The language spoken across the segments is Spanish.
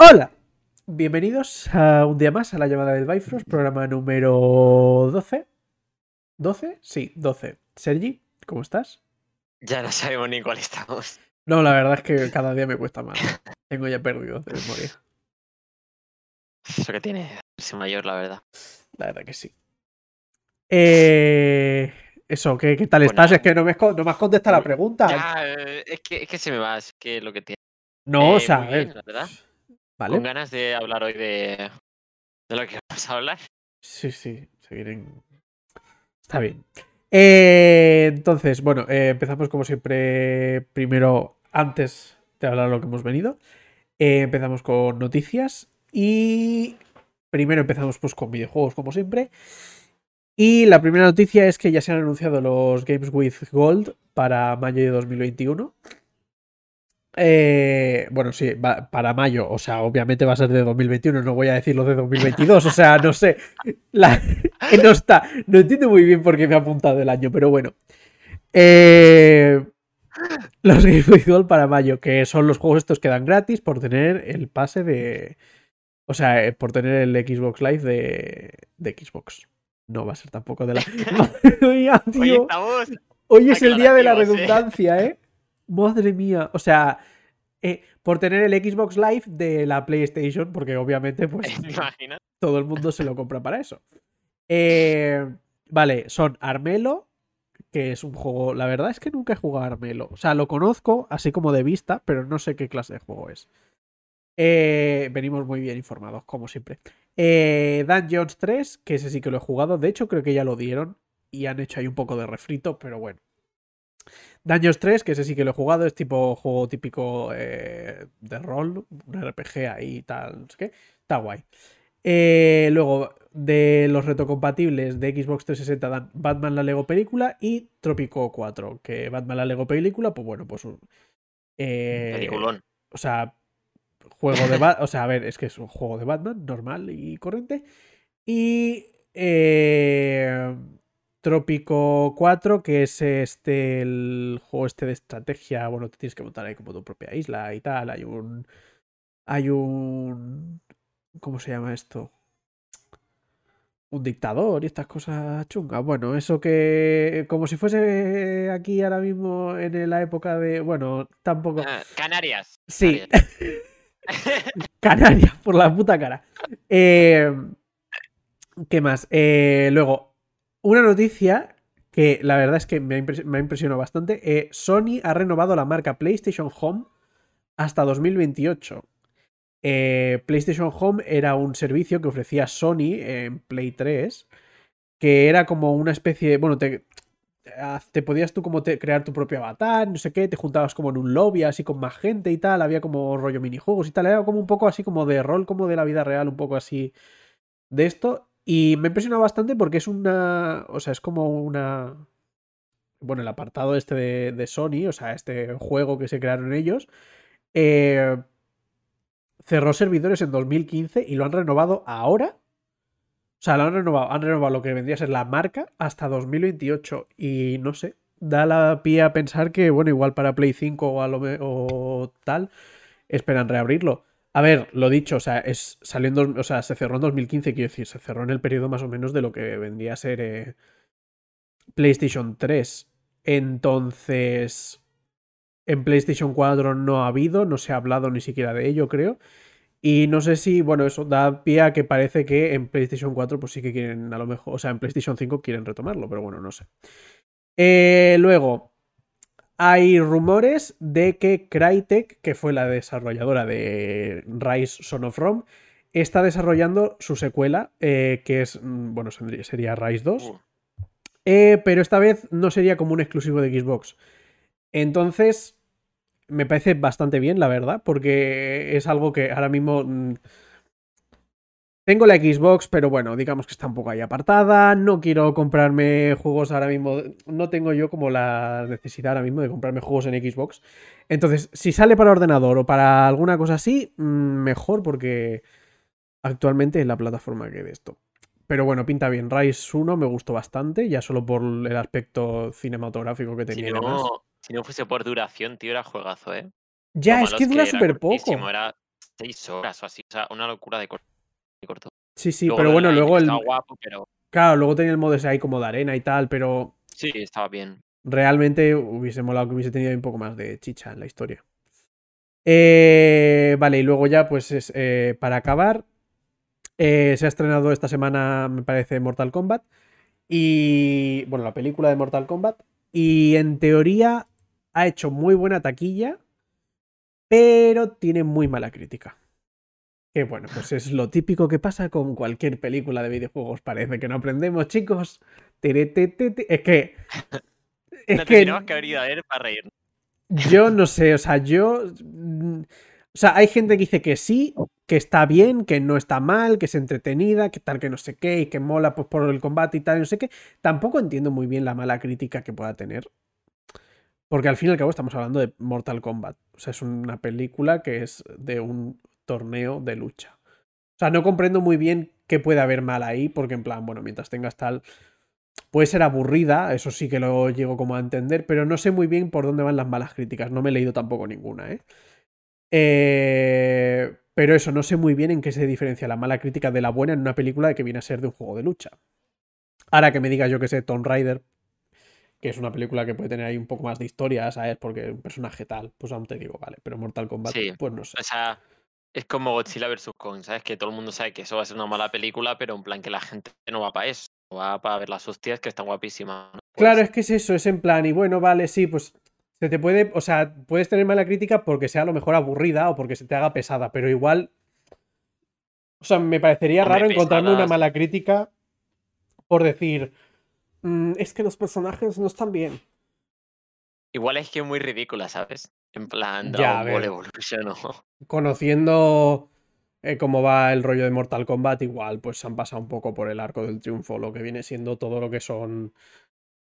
Hola, bienvenidos a un día más a la llamada del Bifrost, programa número 12. ¿12? Sí, 12. Sergi, ¿cómo estás? Ya no sabemos ni cuál estamos. No, la verdad es que cada día me cuesta más. Tengo ya perdido de memoria. Eso que tiene ese mayor, la verdad. La verdad que sí. Eh, eso, ¿qué, qué tal estás? Es que no me, no me has contestado la pregunta. Ya, eh, es, que, es que se me va, es que lo que tiene. no, o Eh, sea, muy a bien, ver. la verdad. Vale. Con ganas de hablar hoy de, de lo que vamos a hablar. Sí, sí, se vienen. Está bien. Eh, entonces, bueno, eh, empezamos como siempre. Primero, antes de hablar de lo que hemos venido, eh, empezamos con noticias. Y primero empezamos pues con videojuegos, como siempre. Y la primera noticia es que ya se han anunciado los Games with Gold para mayo de 2021. Eh, bueno, sí, va- para mayo, o sea, obviamente va a ser de 2021, no voy a decir lo de 2022, o sea, no sé, la- no está, no entiendo muy bien por qué me ha apuntado el año, pero bueno. Eh, los Game Boy para mayo, que son los juegos estos que dan gratis por tener el pase de, o sea, eh, por tener el Xbox Live de, de Xbox. No va a ser tampoco de la... Madre mía, tío. estamos. Hoy es el día de la ¿eh? redundancia, ¿eh? Madre mía. O sea, eh, por tener el Xbox Live de la PlayStation, porque obviamente, pues, todo el mundo se lo compra para eso. Eh, vale, son Armelo, que es un juego. La verdad es que nunca he jugado a Armelo. O sea, lo conozco así como de vista, pero no sé qué clase de juego es. Eh, venimos muy bien informados, como siempre. Eh, Dungeons 3, que ese sí que lo he jugado. De hecho, creo que ya lo dieron y han hecho ahí un poco de refrito, pero bueno. Dungeons 3, que ese sí que lo he jugado, es tipo juego típico eh, de rol, un RPG ahí y tal, no sé qué. Está guay. Eh, luego, de los retrocompatibles de Xbox 360 dan Batman la Lego película y Tropico 4, que Batman la Lego película, pues bueno, pues un... eh, Peliculón. o sea, juego de Batman. O sea, a ver, es que es un juego de Batman normal y corriente. Y. eh, Trópico 4, que es este. El juego este de estrategia. Bueno, te tienes que montar ahí como tu propia isla y tal. Hay un. Hay un. ¿Cómo se llama esto? Un dictador y estas cosas chungas. Bueno, eso que. Como si fuese aquí ahora mismo en la época de. Bueno, tampoco. Ah, Canarias. Sí, Canarias. Canarias, por la puta cara. Eh, ¿Qué más? Eh, luego, una noticia que la verdad es que me ha, impresionado bastante. eh, Sony ha renovado la marca PlayStation Home hasta 2028. Eh, PlayStation Home era un servicio que ofrecía Sony en Play 3, que era como una especie de... Bueno, te, te podías tú como te- crear tu propio avatar, no sé qué, te juntabas como en un lobby así con más gente y tal, había como rollo minijuegos y tal, era como un poco así como de rol, como de la vida real, un poco así de esto. Y me impresiona bastante porque es una, o sea, es como una... Bueno, el apartado este de, Sony, o sea, este juego que se crearon ellos, eh, cerró servidores en 2015 y lo han renovado ahora. O sea, lo han renovado, han renovado lo que vendría a ser la marca hasta 2028. Y no sé, da la pie a pensar que, bueno, igual para Play 5 o, a lo me- o tal, esperan reabrirlo. A ver, lo dicho, o sea, es, salió en o sea, se cerró en 2015, quiero decir, se cerró en el periodo más o menos de lo que vendría a ser eh, PlayStation 3. Entonces, en PlayStation 4 no ha habido, no se ha hablado ni siquiera de ello, creo. Y no sé si, bueno, eso da pie a que parece que en PlayStation 4 pues sí que quieren, a lo mejor, o sea, en PlayStation 5 quieren retomarlo, pero bueno, no sé. Eh, luego, hay rumores de que Crytek, que fue la desarrolladora de Rise Son of Rome, está desarrollando su secuela, eh, que es, mm, bueno, sería- Rise 2. Uh, Eh, pero esta vez no sería como un exclusivo de Xbox. Entonces, me parece bastante bien, la verdad, porque es algo que ahora mismo... tengo la Xbox, pero bueno, digamos que está un poco ahí apartada. No quiero comprarme juegos ahora mismo. No tengo yo como la necesidad ahora mismo de comprarme juegos en Xbox. Entonces, si sale para ordenador o para alguna cosa así, mm, mejor porque actualmente es la plataforma que de esto. Pero bueno, pinta bien. Rise 1 me gustó bastante, ya solo por el aspecto cinematográfico que si, tenía demás. no, si no fuese por duración, tío, era juegazo, ¿eh? Ya, es que dura súper poco. Era seis horas o así. O sea, una locura de corto. Sí, sí, Luego pero bueno, luego el. estaba guapo, pero Claro, luego tenía el modo ese ahí como de arena y tal, pero sí, estaba bien. realmente hubiese molado que hubiese tenido un poco más de chicha en la historia. Eh, vale, y luego ya, pues es, eh, para acabar, eh, se ha estrenado esta semana, me parece, Mortal Kombat. Y. Bueno, la película de Mortal Kombat. Y en teoría ha hecho muy buena taquilla, pero tiene muy mala crítica. Que bueno, pues es lo típico que pasa con cualquier película de videojuegos. Parece que no aprendemos, chicos. Es que. Es no que que haber ido a ver para reír. yo no sé, o sea, yo. mm, O sea, hay gente que dice que sí, que está bien, que no está mal, que es entretenida, que tal, que no sé qué, y que mola pues, por el combate y tal, y no sé qué. Tampoco entiendo muy bien la mala crítica que pueda tener. Porque al fin y al cabo estamos hablando de Mortal Kombat. O sea, es una película que es de un torneo de lucha. O sea, no comprendo muy bien qué puede haber mal ahí, porque en plan, bueno, mientras tengas tal. Puede ser aburrida, eso sí que lo llego como a entender, pero no sé muy bien por dónde van las malas críticas. No me he leído tampoco ninguna, ¿eh? Eh, pero eso, no sé muy bien en qué se diferencia la mala crítica de la buena en una película que viene a ser de un juego de lucha. Ahora que me diga yo que sé, Tomb Raider, que es una película que puede tener ahí un poco más de historia, ¿sabes? Porque es un personaje tal, pues aún te digo, vale, pero Mortal Kombat, Sí. pues no sé. O sea, es como Godzilla vs. Kong, ¿sabes? Que todo el mundo sabe que eso va a ser una mala película, pero en plan que la gente no va para eso. Va para ver las hostias que están guapísimas. ¿no? Claro, Pues, es que es eso, es en plan, y bueno, vale, sí, pues se te puede, o sea, puedes tener mala crítica porque sea a lo mejor aburrida o porque se te haga pesada, pero igual, o sea, me parecería raro encontrarme una mala crítica por decir, "Mm, es que los personajes no están bien. Igual es que es muy ridícula, ¿sabes? En plan Ya, Ball ver. Evolution o... Conociendo eh, cómo va el rollo de Mortal Kombat, igual, pues se han pasado un poco por el arco del triunfo, lo que viene siendo todo lo que son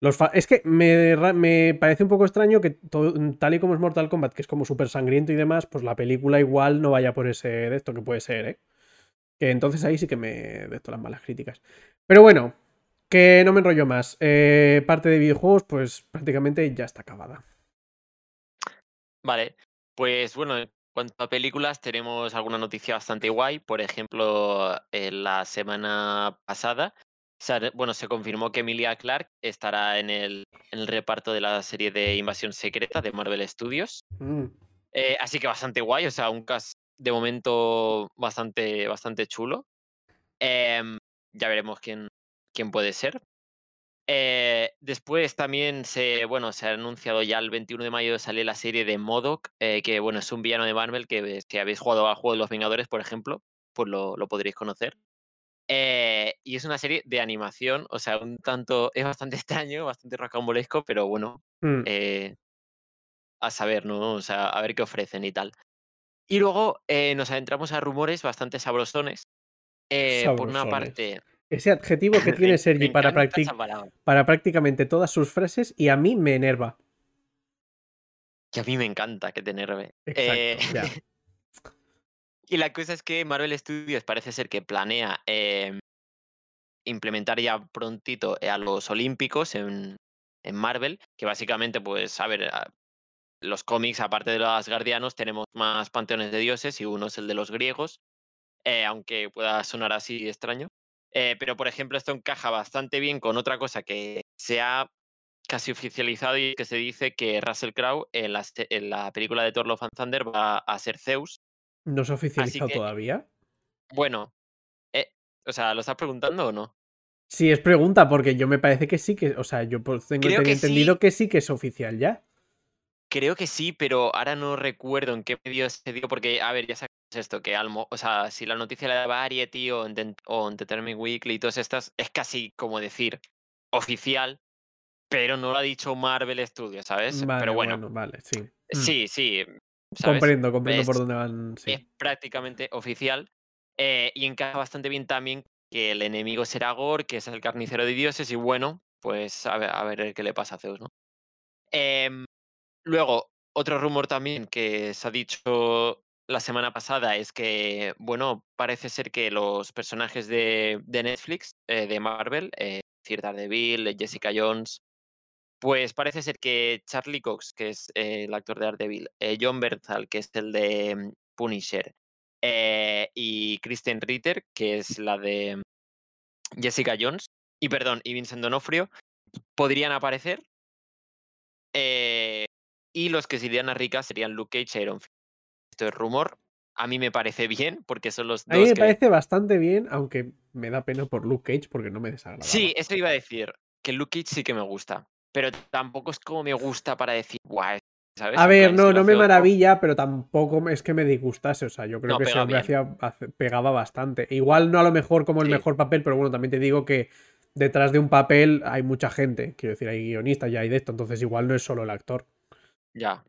los fa- es que me, me parece un poco extraño que tal y como es Mortal Kombat, que es como súper sangriento y demás, pues la película igual no vaya por ese de esto que puede ser, ¿eh? Que entonces ahí sí que me de esto las malas críticas. Pero bueno, que no me enrollo más. Eh, parte de videojuegos, pues prácticamente ya está acabada. Vale, pues bueno, en cuanto a películas, tenemos alguna noticia bastante guay. Por ejemplo, en la semana pasada, bueno, se confirmó que Emilia Clarke estará en el, en el reparto de la serie de Invasión Secreta de Marvel Studios. Mm, Eh, así que bastante guay, o sea, un cast de momento bastante, bastante chulo. Em, ya veremos quién, quién puede ser. Eh, después también se, bueno, se ha anunciado ya el 21 de mayo sale la serie de MODOK, eh, que bueno, es un villano de Marvel que si habéis jugado al juego de los Vengadores, por ejemplo, pues lo, lo podréis conocer. Eh, y es una serie de animación, o sea, un tanto, es bastante extraño, bastante rocambolesco, pero bueno, mm. a saber, ¿no? O sea, a ver qué ofrecen y tal. Y luego nos adentramos a rumores bastante sabrosones. Por una parte, Ese adjetivo que tiene Sergi para, practic- para prácticamente todas sus frases y a mí me enerva. Que a mí me encanta que tenerme. Exacto, ya. y la cosa es que Marvel Studios parece ser que planea em, implementar ya prontito a los Olímpicos en, en Marvel, que básicamente, pues, a ver, a- los cómics, aparte de los guardianos, tenemos más panteones de dioses y uno es el de los griegos, eh, aunque pueda sonar así extraño. Eh, pero, por ejemplo, esto encaja bastante bien con otra cosa que se ha casi oficializado y que se dice que Russell Crowe en la, se- en la película de Thor Love and Thunder va a ser Zeus. ¿No se ha oficializado que- todavía? Bueno, eh, o sea, ¿lo estás preguntando o no? Sí, es pregunta, porque yo me parece que sí que. O sea, yo pues tengo que entendido sí. que sí que es oficial ya. Creo que sí, pero ahora no recuerdo en qué medio se dio, porque, a ver, ya sabes esto, que Almo, o sea, si la noticia la da Variety o, Enten- o Entertainment Weekly y todas estas, es casi como decir oficial, pero no lo ha dicho Marvel Studios, ¿sabes? Vale, pero bueno, vale, sí. Mm. sí, sí. ¿sabes? Comprendo, comprendo por dónde van. Sí. es prácticamente oficial eh, y encaja bastante bien también que el enemigo será Gore, que es el carnicero de dioses y bueno, pues a ver, a ver qué le pasa a Zeus, ¿no? Em, luego, otro rumor también que se ha dicho la semana pasada es que, bueno, parece ser que los personajes de, de Netflix, eh, de Marvel, eh, Daredevil, eh, Jessica Jones, pues parece ser que Charlie Cox, que es eh, el actor de Daredevil, eh, John Bernthal, que es el de mm, Punisher, eh, y Kristen Ritter, que es la de Jessica Jones, y perdón, y Vincent Donofrio, podrían aparecer. Y los que serían a ricas serían Luke Cage y Iron Fist. Esto es rumor. A mí me parece bien, porque son los dos. A mí me que- parece bastante bien, aunque me da pena por Luke Cage porque no me desagrada. Sí, eso iba a decir. Que Luke Cage sí que me gusta. Pero tampoco es como me gusta para decir, guau, ¿sabes? A ver, no, no me maravilla, pero tampoco es que me disgustase. O sea, yo creo No, que hombre bien. hacía, pegaba bastante. Igual no a lo mejor como el Sí. mejor papel, pero bueno, también te digo que detrás de un papel hay mucha gente. Quiero decir, hay guionistas ya hay de esto, entonces igual no es solo el actor. Ya.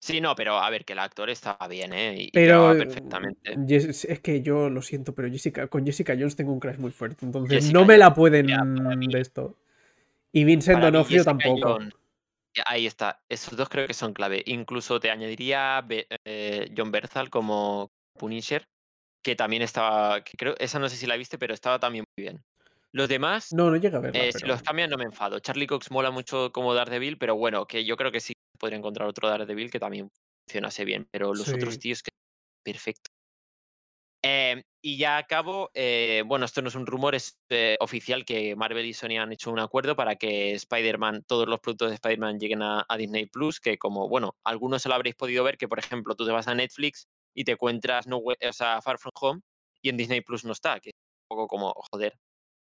Sí, no, pero a ver, que el actor estaba bien, ¿eh? Y, Pero quedaba perfectamente. Es que yo lo siento, pero Jessica, con Jessica Jones tengo un crash muy fuerte, entonces Jessica no me la pueden ya, para mí- de esto. Y Vincent Donofrio tampoco. Ahí está. Esos dos creo que son clave. Incluso te añadiría Be- eh, John Berthal como Punisher, que también estaba. Que creo, esa no sé si la viste, pero estaba también muy bien. Los demás, No, no llega a verla. eh, si los cambian no me enfado. Charlie Cox mola mucho como Daredevil, pero bueno, que yo creo que sí podría encontrar otro Daredevil que también funcionase bien. Pero los otros tíos que. Perfecto. Eh, y ya acabo, eh, bueno, esto no es un rumor, es eh, oficial que Marvel y Sony han hecho un acuerdo para que Spider-Man, todos los productos de Spider-Man lleguen a, a Disney Plus, que como, bueno, algunos se lo habréis podido ver, que por ejemplo tú te vas a Netflix y te encuentras no, o sea, Far From Home y en Disney Plus no está, que es un poco como, joder,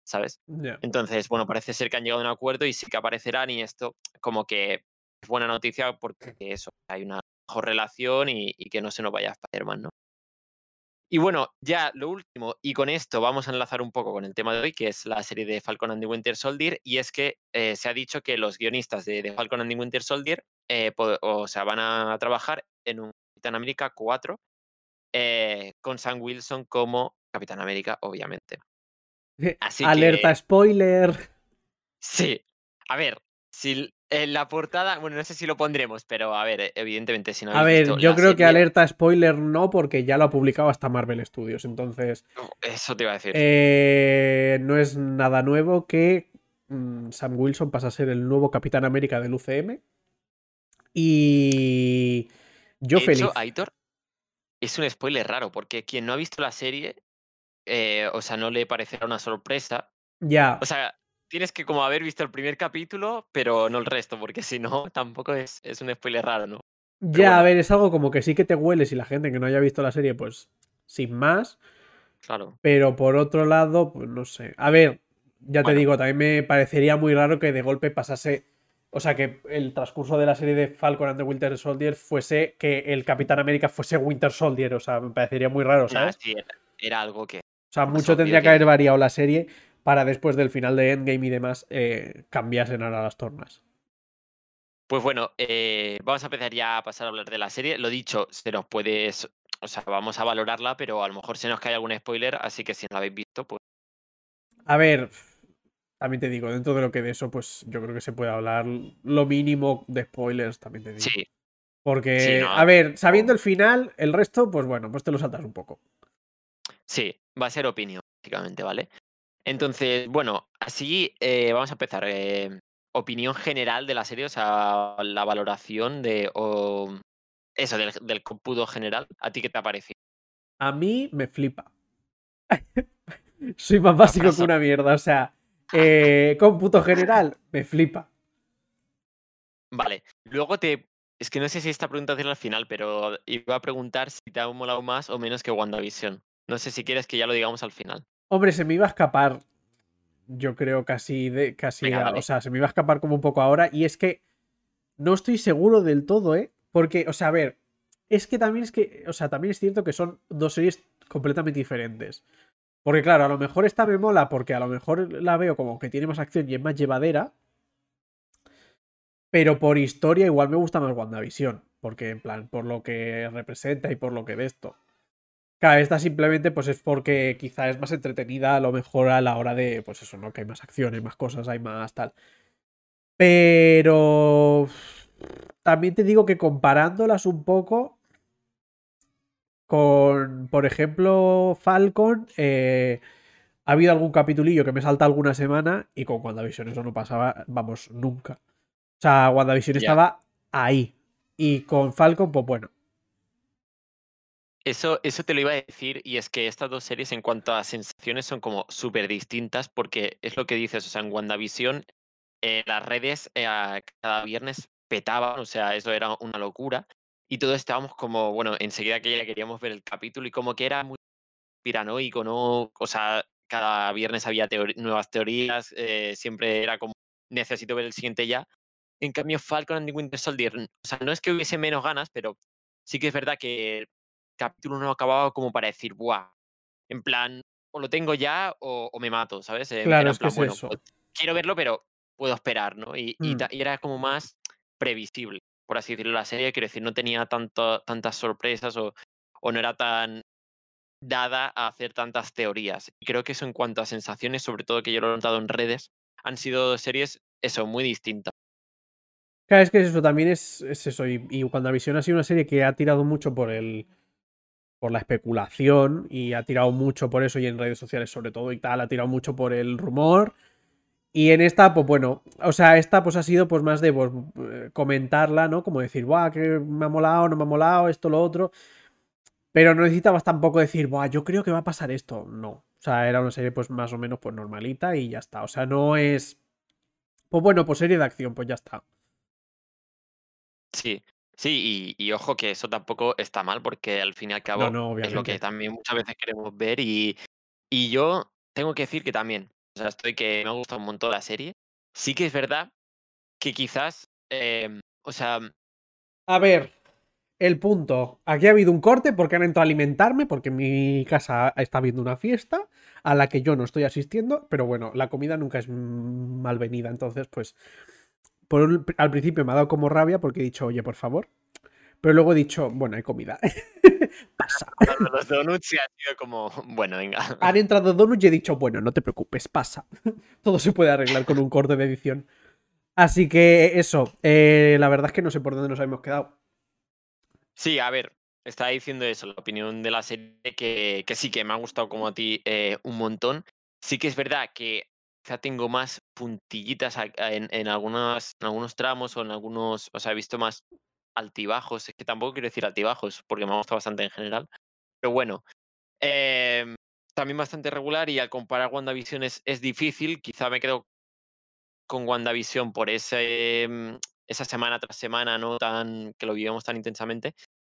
¿sabes? Entonces, bueno, parece ser que han llegado a un acuerdo y sí que aparecerán y esto como que es buena noticia porque eso, hay una mejor relación y, y que no se nos vaya Spider-Man, ¿no? Y bueno, ya lo último, y con esto vamos a enlazar un poco con el tema de hoy, que es la serie de Falcon and the Winter Soldier, y es que eh, se ha dicho que los guionistas de, de Falcon and the Winter Soldier eh, o sea, van a trabajar en un Capitán América 4 eh, con Sam Wilson como Capitán América, obviamente. Así Alerta que- spoiler. Sí, a ver, si en la portada, bueno, no sé si lo pondremos, pero a ver, eh, evidentemente si no A ver, visto yo creo que alerta spoiler no, porque ya lo ha publicado hasta Marvel Studios. Entonces, Eso te iba a decir. eh, no es nada nuevo que mm, Sam Wilson pasa a ser el nuevo Capitán América del UCM. Y yo de feliz. hecho, Aitor, es un spoiler raro, porque quien no ha visto la serie, eh, o sea, no le parecerá una sorpresa. Ya. O sea, tienes que como haber visto el primer capítulo, pero no el resto, porque si no, tampoco es, es un spoiler raro, ¿no? Ya, a ver, es algo como que sí que te hueles y la gente que no haya visto la serie, pues sin más. Claro. Pero por otro lado, pues no sé. A ver, ya te digo, también me parecería muy raro que de golpe pasase. O sea, que el transcurso de la serie de Falcon and the Winter Soldier fuese que el Capitán América fuese Winter Soldier. O sea, me parecería muy raro, Nah, ¿sabes? sí, era, era algo que... O sea, mucho tendría que haber variado la serie para después del final de Endgame y demás eh, cambiasen ahora las tornas. Pues bueno, eh, vamos a empezar ya a pasar a hablar de la serie. Lo dicho, se nos puede... O sea, vamos a valorarla, pero a lo mejor se nos cae algún spoiler, así que si no la habéis visto, pues A ver, también te digo, dentro de lo que de eso, pues yo creo que se puede hablar lo mínimo de spoilers, también te digo. sí. Porque, Sí, no, a ver, sabiendo el final, el resto, pues bueno, pues te lo saltas un poco. Sí, va a ser opinión, básicamente, ¿vale? Entonces, bueno, así eh, vamos a empezar. eh, opinión general de la serie, o sea, la valoración de. o eso, del, del cómputo general. ¿A ti qué te ha parecido? A mí me flipa. Soy más básico que una mierda, o sea, eh, cómputo general, me flipa. Vale, luego te. Es que no sé si esta pregunta hacerla al final, pero iba a preguntar si te ha molado más o menos que WandaVision. No sé si quieres que ya lo digamos al final. Hombre, se me iba a escapar, yo creo casi, de, casi, Venga, a- dale. o sea, se me iba a escapar como un poco ahora, y es que no estoy seguro del todo, ¿eh? Porque, o sea, a ver, es que también es que, o sea, también es cierto que son dos series completamente diferentes. Porque claro, a lo mejor esta me mola porque a lo mejor la veo como que tiene más acción y es más llevadera. Pero por historia igual me gusta más WandaVision. Porque en plan, por lo que representa y por lo que de esto. Claro, esta simplemente pues es porque quizá es más entretenida a lo mejor a la hora de, pues eso, ¿no? Que hay más acción, hay más cosas, hay más tal. Pero también te digo que comparándolas un poco con, por ejemplo, Falcon, eh, ha habido algún capitulillo que me salta alguna semana y con WandaVision eso no pasaba, vamos, nunca. O sea, WandaVision estaba ahí. Y con Falcon, pues bueno. Eso, eso te lo iba a decir, y es que estas dos series en cuanto a sensaciones son como súper distintas, porque es lo que dices, o sea, en WandaVision eh, las redes eh, cada viernes petaban, o sea, eso era una locura, y todos estábamos como, bueno, enseguida que ya queríamos ver el capítulo, y como que era muy piranoico, ¿no? O sea, cada viernes había nuevas teorías, eh, siempre era como, necesito ver el siguiente ya. En cambio, Falcon and Winter Soldier, o sea, no es que hubiese menos ganas, pero sí que es verdad que capítulo no acababa como para decir, ¡buah! En plan, o lo tengo ya o, me mato, ¿sabes? Claro, es que es eso. Pues, quiero verlo, pero puedo esperar, ¿no? Y, y, mm. era como más previsible, por así decirlo, la serie. Quiero decir, no tenía tanto, tantas sorpresas o, o no era tan dada a hacer tantas teorías. Y creo que eso en cuanto a sensaciones, sobre todo que yo lo he notado en redes, han sido series, eso, muy distintas. Claro, es que eso también es, eso. Y, y cuando Visión ha sido una serie que ha tirado mucho por el por la especulación y ha tirado mucho por eso y en redes sociales sobre todo y tal, ha tirado mucho por el rumor. Y en esta, pues bueno, o sea, esta pues ha sido pues más de pues, eh, comentarla, ¿no? Como decir, guau, que me ha molado, no me ha molado, esto, lo otro. Pero no necesitabas tampoco decir, guau, yo creo que va a pasar esto. No. O sea, era una serie pues más o menos pues normalita y ya está. O sea, no es... Pues bueno, pues serie de acción, pues ya está. Sí, Sí, y, ojo que eso tampoco está mal porque al fin y al cabo es lo que también muchas veces queremos ver y, y yo tengo que decir que también, o sea, estoy que me ha gustado un montón la serie. Sí que es verdad que quizás, em, o sea... A ver, el punto. Aquí ha habido un corte porque han entrado a alimentarme, porque en mi casa está habiendo una fiesta a la que yo no estoy asistiendo, pero bueno, la comida nunca es malvenida, entonces pues al principio me ha dado como rabia porque he dicho, oye, por favor. Pero luego he dicho, bueno, hay comida. pasa. Los donuts ha sido como, bueno, venga. Han entrado donuts y he dicho, bueno, no te preocupes, pasa. Todo se puede arreglar con un corte de edición. Así que eso, eh, la verdad es que no sé por dónde nos habíamos quedado. Sí, a ver, estaba diciendo eso, la opinión de la serie, que, que sí, que me ha gustado como a ti eh, un montón. Sí que es verdad que quizá tengo más puntillitas en, algunos tramos o en algunos, o sea, he visto más altibajos, es que tampoco quiero decir altibajos, porque me ha gustado bastante en general, pero bueno, em, también bastante regular y al comparar WandaVision es, es difícil, quizá me quedo con WandaVision por ese, em, esa semana tras semana, ¿no? Tan, que lo vivimos tan intensamente,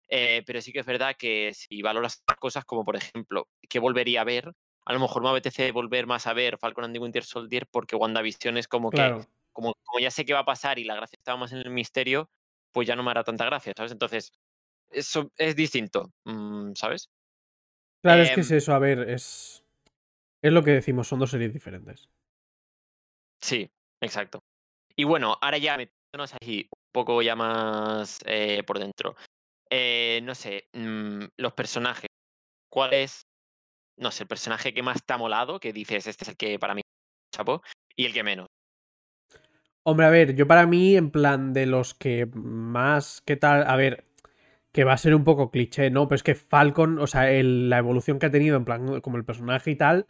eh, pero sí que es verdad que si valoras cosas como, por ejemplo, que volvería a ver, a lo mejor me apetece volver más a ver Falcon and the Winter Soldier porque WandaVision es como que, como, como ya sé qué va a pasar y la gracia estaba más en el misterio, pues ya no me hará tanta gracia, ¿sabes? Entonces, eso es distinto, mm, ¿sabes? Claro, es que es em eso, a ver, es. Es lo que decimos, son dos series diferentes. Sí, exacto. Y bueno, ahora ya metiéndonos ahí un poco ya más eh, por dentro. Eh, no sé, mm, los personajes. ¿Cuál es no sé, el personaje que más te ha molado, que dices, este es el que para mí chapo, y el que menos. Hombre, a ver, yo para mí, en plan, de los que más, ¿qué tal? A ver, que va a ser un poco cliché, ¿no? Pero es que Falcon, o sea, la evolución que ha tenido, en plan, como el personaje y tal,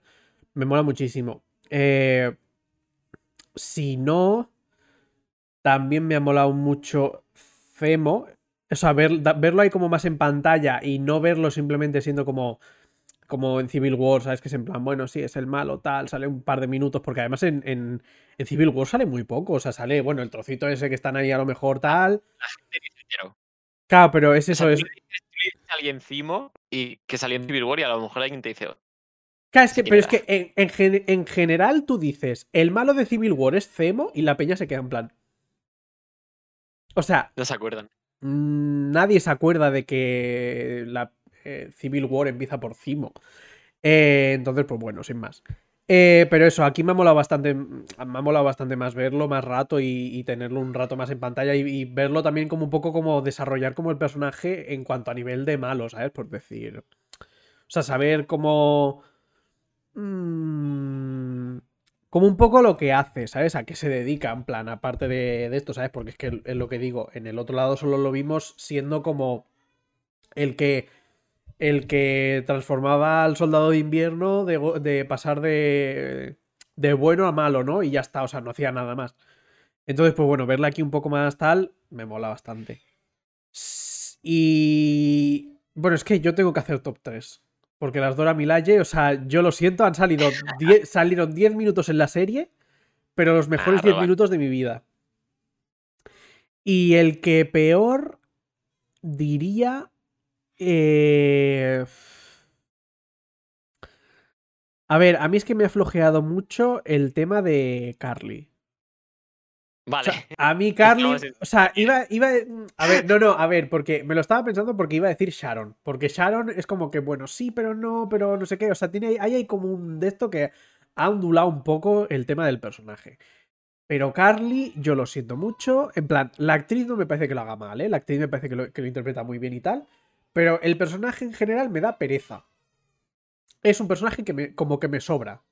me mola muchísimo. Eh, si no, también me ha molado mucho Femo. O sea, verlo ahí como más en pantalla y no verlo simplemente siendo como como en Civil War, ¿sabes? Que es en plan, bueno, sí, es el malo, tal, sale un par de minutos, porque además en, en, Civil War sale muy poco, o sea, sale, bueno, el trocito ese que están ahí a lo mejor tal. Claro, pero es eso, es... alguien encima y que salió en Civil War y a lo mejor alguien te dice... Claro, es que, pero es que en, en, general tú dices, el malo de Civil War es Zemo y la peña se queda en plan. O sea... No se acuerdan. Mm, nadie se acuerda de que la eh, Civil War empieza por Cimo. Eh, entonces, pues bueno, sin más. Eh, pero eso, aquí me ha molado bastante. Me ha molado bastante más verlo más rato y, tenerlo un rato más en pantalla y, verlo también como un poco como desarrollar como el personaje en cuanto a nivel de malo, ¿sabes? Por decir. O sea, saber cómo. Mm, como un poco lo que hace, ¿sabes? A qué se dedica, en plan, aparte de, de esto, ¿sabes? Porque es que es lo que digo, en el otro lado solo lo vimos siendo como el que el que transformaba al soldado de invierno de, pasar de, de, bueno a malo, ¿no? Y ya está, o sea, no hacía nada más. Entonces, pues bueno, verla aquí un poco más tal, me mola bastante. Y Bueno, es que yo tengo que hacer top 3. Porque las Dora Milaje, o sea, yo lo siento, han salido 10, salieron 10 minutos en la serie, pero los mejores Ah, 10 pero va. minutos de mi vida. Y el que peor diría. Eh, A ver, a mí es que me ha flojeado mucho el tema de Carly. O Vale. sea, a mí Carly, o sea, iba, iba, a ver, no, no, a ver, porque me lo estaba pensando porque iba a decir Sharon, porque Sharon es como que, bueno, sí, pero no, pero no sé qué, o sea, tiene, ahí hay como un de esto que ha ondulado un poco el tema del personaje. Pero Carly, yo lo siento mucho, en plan, la actriz no me parece que lo haga mal, ¿eh? La actriz me parece que lo, que lo interpreta muy bien y tal, pero el personaje en general me da pereza. Es un personaje que me, como que me sobra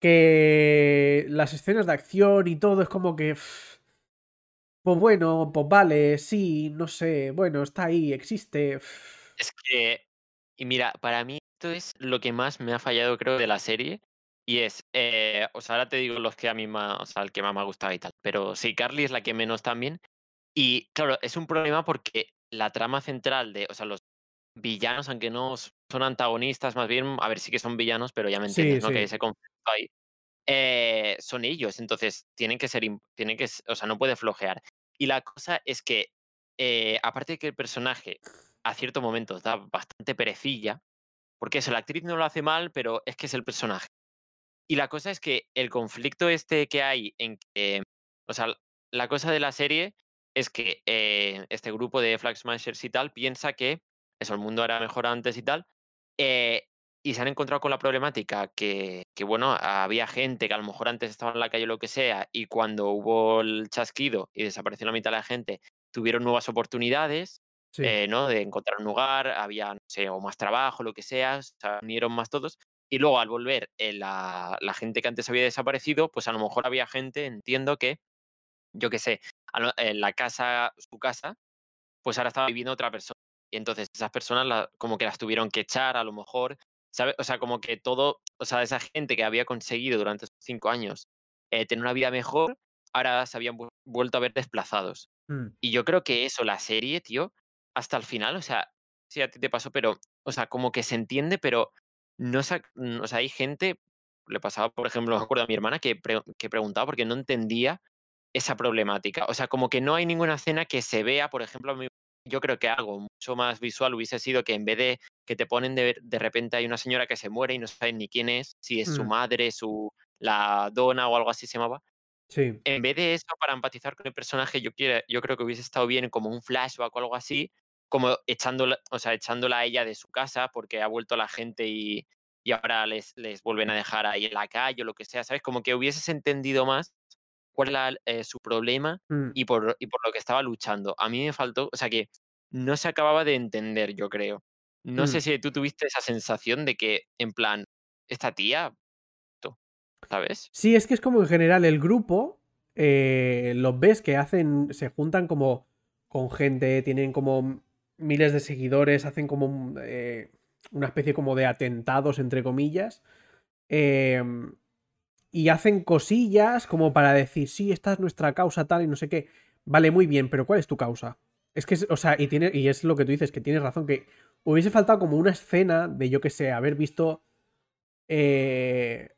que las escenas de acción y todo es como que... Pues bueno, pues vale, sí, no sé, bueno, está ahí, existe. Es que, y mira, para mí esto es lo que más me ha fallado, creo, de la serie. Y es, eh, o sea, ahora te digo los que a mí más, o sea, el que más me ha gustado y tal. Pero sí, Carly es la que menos también. Y claro, es un problema porque la trama central de, o sea, los villanos, aunque no son antagonistas, más bien, a ver, sí que son villanos, pero ya me Sí, entiendes, ¿no? Que sí. ese conflicto ahí. eh, son ellos, entonces tienen que ser, tienen que, o sea, no puede flojear. Y la cosa es que, eh, aparte de que el personaje a ciertos momentos da bastante perecilla, porque eso, la actriz no lo hace mal, pero es que es el personaje. Y la cosa es que el conflicto este que hay en que, o sea, la cosa de la serie es que eh, este grupo de Flag Smashers y tal piensa que eso, el mundo era mejor antes y tal, eh, y se han encontrado con la problemática que, que, bueno, había gente que a lo mejor antes estaba en la calle o lo que sea, y cuando hubo el chasquido y desapareció la mitad de la gente, tuvieron nuevas oportunidades, Sí. eh, ¿no? De encontrar un lugar, había, no sé, o más trabajo, lo que sea, se unieron más todos. Y luego al volver eh, la, la gente que antes había desaparecido, pues a lo mejor había gente, entiendo que, yo qué sé, en la casa, su casa, pues ahora estaba viviendo otra persona. Y entonces esas personas la- como que las tuvieron que echar a lo mejor, ¿sabes? O sea, como que todo, o sea, esa gente que había conseguido durante esos cinco años eh, tener una vida mejor, ahora se habían vu- vuelto a ver desplazados. Mm, Y yo creo que eso, la serie, tío, hasta el final, o sea, sí a ti te pasó, pero, o sea, como que se entiende, pero no se, mm, o sea, hay gente, le pasaba, por ejemplo, me acuerdo a mi hermana que, pre- que preguntaba porque no entendía esa problemática. O sea, como que no hay ninguna escena que se vea, por ejemplo, a mí- yo creo que algo mucho más visual hubiese sido que en vez de que te ponen de, de repente hay una señora que se muere y no saben ni quién es, si es su mm, madre, su la dona o algo así se llamaba, sí. en vez de eso, para empatizar con el personaje, yo, quiero, yo creo que hubiese estado bien como un flashback o algo así, como echándola, o sea, echándola a ella de su casa porque ha vuelto la gente y, y ahora les, les vuelven a dejar ahí en la calle o lo que sea, ¿sabes? Como que hubieses entendido más cuál era eh, su problema mm, y por, y por lo que estaba luchando. A mí me faltó, o sea, que no se acababa de entender, yo creo. No sé mm. si tú tuviste esa sensación de que, en plan, esta tía, to- ¿sabes? Sí, es que es como en general el grupo, eh, los ves que hacen, se juntan como con gente, tienen como miles de seguidores, hacen como eh, una especie como de atentados, entre comillas, em, y hacen cosillas como para decir, sí, esta es nuestra causa tal y no sé qué. Vale, muy bien, pero ¿cuál es tu causa? Es que, o sea, y, tiene, y es lo que tú dices, que tienes razón, que hubiese faltado como una escena de, yo que sé, haber visto eh,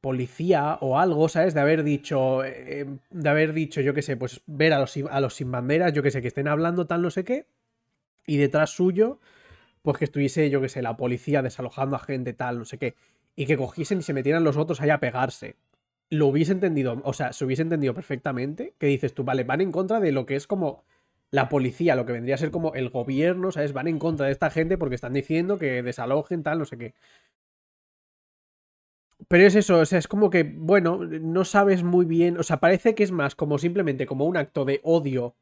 policía o algo, ¿sabes? De haber dicho, eh, de haber dicho, yo qué sé, pues ver a los, a los sin banderas, yo que sé, que estén hablando tal no sé qué, y detrás suyo, pues que estuviese, yo que sé, la policía desalojando a gente tal, no sé qué, y que cogiesen y se metieran los otros ahí a pegarse. Lo hubiese entendido, o sea, se hubiese entendido perfectamente, que dices tú, vale, van en contra de lo que es como la policía, lo que vendría a ser como el gobierno, ¿sabes? Van en contra de esta gente porque están diciendo que desalojen tal, no sé qué. Pero es eso, o sea, es como que, bueno, no sabes muy bien, o sea, parece que es más como simplemente como un acto de odio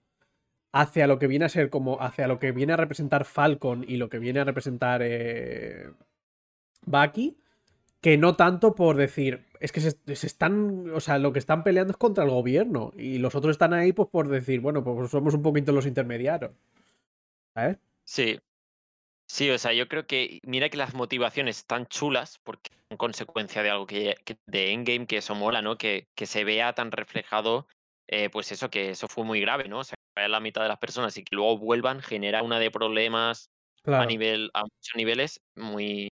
hacia lo que viene a ser como, hacia lo que viene a representar Falcon y lo que viene a representar eh, Bucky, que no tanto por decir, es que se, se están, o sea, lo que están peleando es contra el gobierno y los otros están ahí pues por decir, bueno, pues somos un poquito los intermediarios. ¿Sabes? Sí, Sí, o sea, yo creo que, mira que las motivaciones están chulas, porque en consecuencia de algo que, que- de Endgame, que eso mola, ¿no? Que, que se vea tan reflejado, eh, pues eso, que eso fue muy grave, ¿no? O sea, que la mitad de las personas y que luego vuelvan, genera una de problemas a nivel, a muchos niveles muy,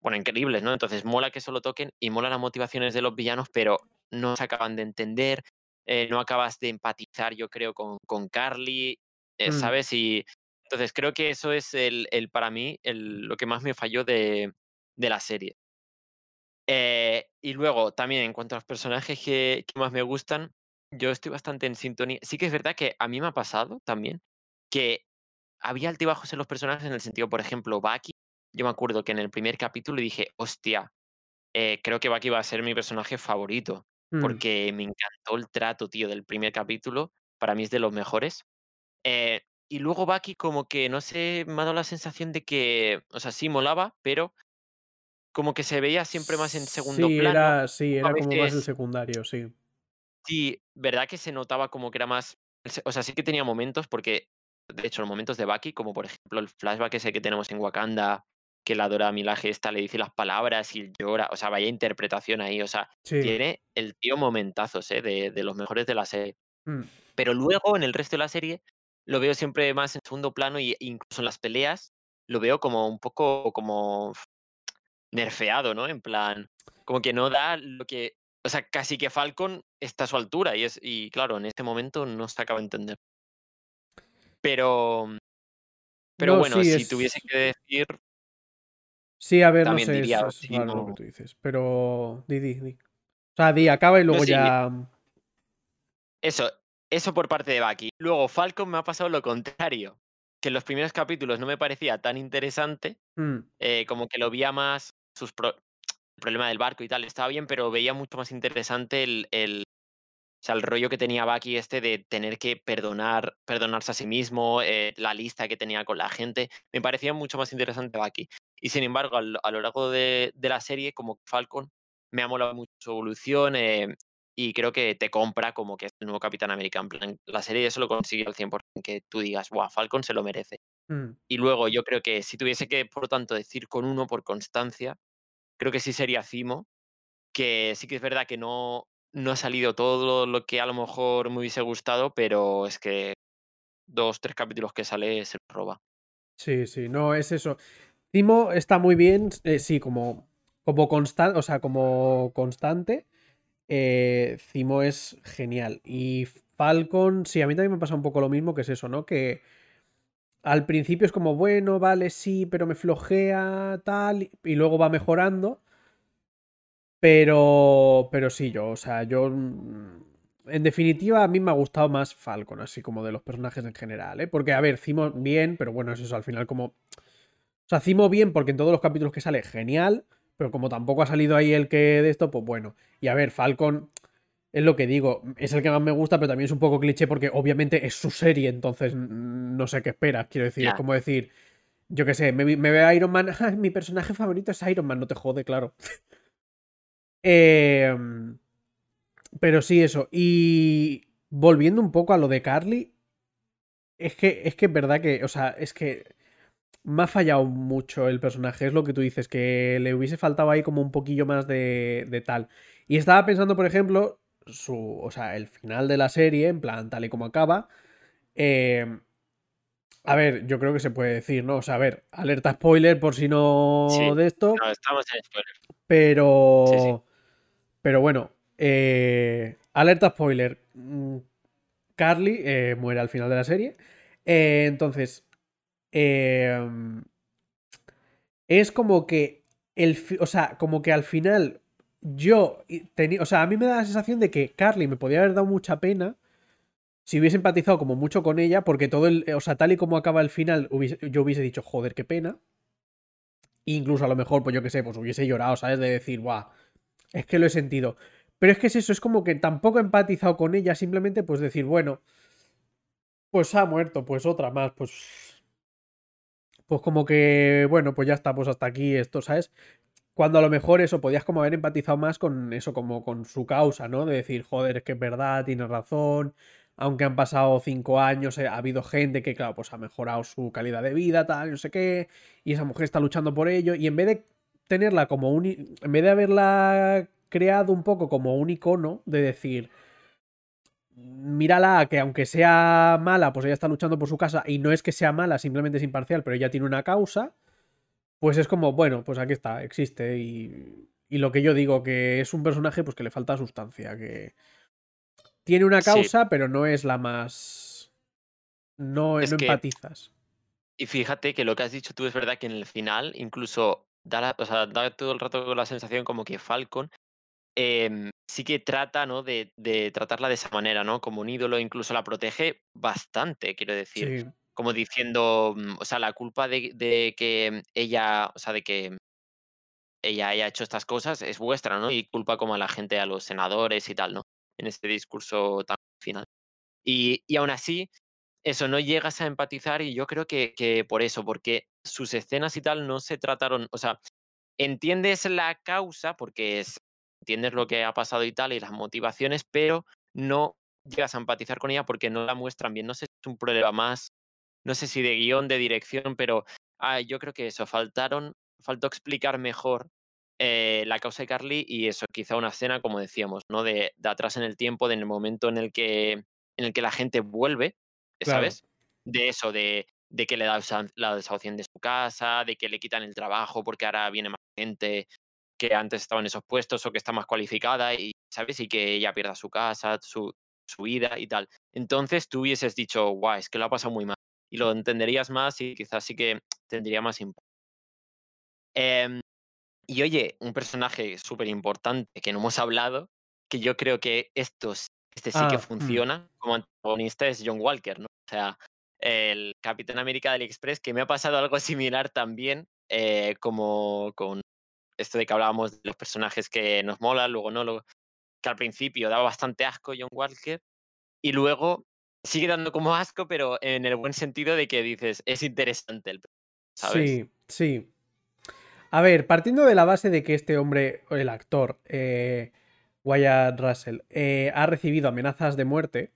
bueno, increíbles, ¿no? Entonces mola que solo toquen y mola las motivaciones de los villanos, pero no se acaban de entender, eh, no acabas de empatizar, yo creo, con, con Carly, eh, Mm. ¿sabes? Y entonces creo que eso es el, el para mí, el, lo que más me falló de, de la serie. Eh, y luego, también en cuanto a los personajes que, que más me gustan, yo estoy bastante en sintonía. Sí que es verdad que a mí me ha pasado también que había altibajos en los personajes en el sentido, por ejemplo, Bucky. Yo me acuerdo que en el primer capítulo dije, hostia, eh, creo que Bucky va a ser mi personaje favorito, Mm. porque me encantó el trato, tío, del primer capítulo. Para mí es de los mejores. Eh, y luego Bucky como que, no sé, me ha dado la sensación de que, o sea, sí molaba, pero como que se veía siempre más en segundo Sí, plano. era, sí, era como más el secundario, sí. sí, verdad que se notaba como que era más, o sea, sí que tenía momentos, porque de hecho los momentos de Bucky, como por ejemplo el flashback ese que tenemos en Wakanda, que la Dora Milaje esta le dice las palabras y llora, o sea, vaya interpretación ahí, o sea, Sí. tiene el tío momentazos, ¿eh? De, de los mejores de la serie. Mm. Pero luego en el resto de la serie lo veo siempre más en segundo plano y incluso en las peleas lo veo como un poco como nerfeado, ¿no? En plan, como que no da lo que, o sea, casi que Falcon está a su altura y es y claro, en este momento no se acaba de entender. Pero pero No, bueno, sí, si es- tuviese que decir, Sí, a ver, no sé, es, diría es raro lo que tú dices. Pero di, di, di. O sea, di, acaba y luego sí. ya. eso, eso por parte de Bucky. Luego Falcon me ha pasado lo contrario, que en los primeros capítulos no me parecía tan interesante, Mm, eh, como que lo veía más sus pro- el problema del barco y tal, estaba bien, pero veía mucho más interesante el, el, o sea, el rollo que tenía Bucky este de tener que perdonar, perdonarse a sí mismo, eh, la lista que tenía con la gente, me parecía mucho más interesante Bucky. Y sin embargo, a lo, a lo largo de, de la serie, como Falcon, me ha molado mucho su evolución eh, y creo que te compra como que es el nuevo Capitán América. En plan, la serie eso lo consigue al 100%, que tú digas, wow, Falcon se lo merece. mm. Y luego yo creo que si tuviese que, por tanto, decir con uno por constancia, creo que sí sería Cimo, que sí que es verdad que no, no ha salido todo lo que a lo mejor me hubiese gustado, pero es que dos, tres capítulos que sale se lo roba. Sí, sí, no, es eso. Timo está muy bien, eh, sí, como, como constante, o sea, como constante. eh, Cimo es genial. Y Falcon, sí, a mí también me pasa un poco lo mismo, que es eso, ¿no? Que al principio es como, bueno, vale, sí, pero me flojea, tal, y luego va mejorando. Pero, pero sí, yo, o sea, yo, mm, en definitiva, a mí me ha gustado más Falcon, así como de los personajes en general, ¿eh? Porque, a ver, Cimo bien, pero bueno, es eso, al final como... O sea, Cimo bien porque en todos los capítulos que sale, genial, pero como tampoco ha salido ahí el que de esto, pues bueno. Y a ver, Falcon, es lo que digo, es el que más me gusta, pero también es un poco cliché porque obviamente es su serie, entonces no sé qué esperas, quiero decir, es como decir, yo qué sé, me, me veo a Iron Man, "Ah, mi personaje favorito es Iron Man, no te jode, claro. Em, pero sí, eso. Y volviendo un poco a lo de Carly, es que es que es verdad que, o sea, es que me ha fallado mucho el personaje, es lo que tú dices, que le hubiese faltado ahí como un poquillo más de, de tal. Y estaba pensando, por ejemplo, su, o sea, el final de la serie, en plan, tal y como acaba. em, a ver, yo creo que se puede decir, ¿no? O sea, a ver, alerta spoiler por si no Sí. de esto. No, estamos en spoiler. Pero. Sí, sí. Pero bueno. eh, alerta spoiler. mm, Carly eh, muere al final de la serie. Eh, entonces. Eh, es como que. El, o sea, como que al final. Yo tenía. O sea, a mí me da la sensación de que Carly me podía haber dado mucha pena. Si hubiese empatizado como mucho con ella. Porque todo el. O sea, tal y como acaba el final. yo hubiese dicho, joder, qué pena. Incluso a lo mejor, pues yo qué sé, pues hubiese llorado, ¿sabes? De decir, guau, es que lo he sentido. Pero es que es eso, es como que tampoco he empatizado con ella, simplemente pues decir, bueno, pues ha muerto, pues otra más, pues... Pues como que, bueno, pues ya está, pues hasta aquí esto, ¿sabes? Cuando a lo mejor eso, podías como haber empatizado más con eso, como con su causa, ¿no? De decir, joder, es que es verdad, tienes razón, aunque han pasado cinco años, eh, ha habido gente que, claro, pues ha mejorado su calidad de vida, tal, no sé qué, y esa mujer está luchando por ello, y en vez de tenerla como un... En vez de haberla creado un poco como un icono de decir, mírala, que aunque sea mala, pues ella está luchando por su casa y no es que sea mala, simplemente es imparcial, pero ella tiene una causa, pues es como, bueno, pues aquí está, existe y, y lo que yo digo, que es un personaje pues que le falta sustancia, que tiene una causa, pero no es la más... No, no empatizas. Y fíjate que lo que has dicho tú es verdad que en el final incluso da, o sea, da todo el rato la sensación como que Falcon Em, sí que trata, ¿no? De, tratarla de esa manera, ¿no? Como un ídolo, incluso la protege bastante, quiero decir. Como diciendo, mm, o sea, la culpa de, que ella, o sea, de que ella haya hecho estas cosas es vuestra, ¿no? Y culpa como a la gente, a los senadores y tal, ¿no? En este discurso tan final. Y, y aún así, eso no llegas a empatizar y yo creo que, que por eso, porque sus escenas y tal no se trataron, o sea, entiendes la causa porque es entiendes lo que ha pasado y tal, y las motivaciones, pero no llegas a empatizar con ella porque no la muestran bien. No sé si es un problema más, no sé si de guion, de dirección, pero ah, yo creo que eso, faltaron, faltó explicar mejor eh, la causa de Carly y eso, quizá una escena, como decíamos, ¿no? De, atrás en el tiempo, de en el momento en el que, en el que la gente vuelve, ¿sabes? De eso, de, de que le da la desahuciación de su casa, de que le quitan el trabajo porque ahora viene más gente que antes estaba en esos puestos o que está más cualificada y, ¿sabes? Y que ella pierda su casa, su, su vida y tal. Entonces tú hubieses dicho, guau, es que lo ha pasado muy mal. Y lo entenderías más y quizás sí que tendría más impacto. Em, y oye, un personaje súper importante que no hemos hablado, que yo creo que estos, este sí que ah, mm. funciona como antagonista es John Walker, ¿no? O sea, el Capitán América del Express, que me ha pasado algo similar también, eh, como con esto de que hablábamos de los personajes que nos molan, luego no, lo, que al principio daba bastante asco John Walker y luego sigue dando como asco, pero en el buen sentido de que dices, es interesante el ¿sabes? Sí, sí. A ver, partiendo de la base de que este hombre, el actor, eh, Wyatt Russell, eh, ha recibido amenazas de muerte,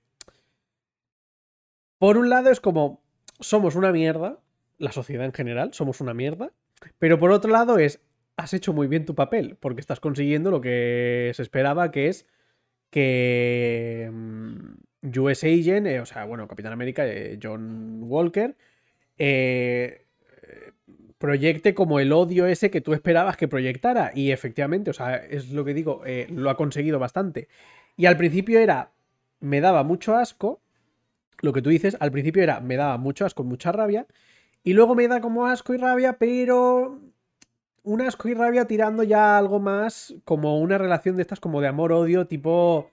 por un lado es como, somos una mierda, la sociedad en general, somos una mierda, pero por otro lado es, has hecho muy bien tu papel, porque estás consiguiendo lo que se esperaba, que es que mm, US Agent, eh, o sea, bueno, Capitán América, eh, John Walker, eh, proyecte como el odio ese que tú esperabas que proyectara. Y efectivamente, o sea, es lo que digo, lo ha conseguido bastante. Y al principio era, me daba mucho asco, lo que tú dices, al principio era, me daba mucho asco, mucha rabia, y luego me da como asco y rabia, pero un asco y rabia tirando ya algo más como una relación de estas como de amor-odio tipo...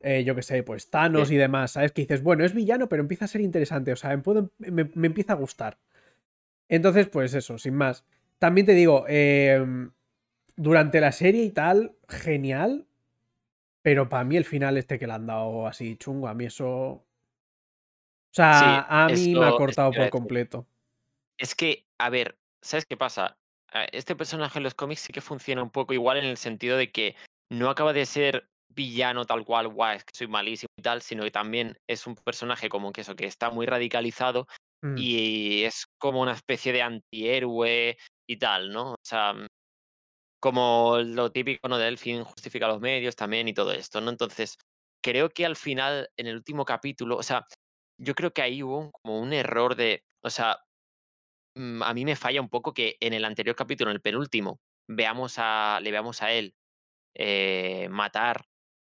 Eh, yo qué sé, pues Thanos y demás, ¿sabes? Que dices, bueno, es villano, pero empieza a ser interesante, o sea, me, me, empieza a gustar. Entonces, pues eso, sin más. También te digo, em, durante la serie y tal, genial, pero para mí el final este que le han dado así chungo, a mí eso... O sea, a mí me ha cortado por completo. Es que, a ver, ¿sabes qué pasa? Este personaje en los cómics sí que funciona un poco igual en el sentido de que no acaba de ser villano tal cual, guay, es que soy malísimo y tal, sino que también es un personaje como que eso, que está muy radicalizado mm. y es como una especie de antihéroe y tal, ¿no? O sea, mm, como lo típico, ¿no? Del fin justifica los medios también y todo esto, ¿no? Entonces, creo que al final, en el último capítulo, o sea, yo creo que ahí hubo como un error de, o sea, a mí me falla un poco que en el anterior capítulo, en el penúltimo, veamos a, le veamos a él eh, matar,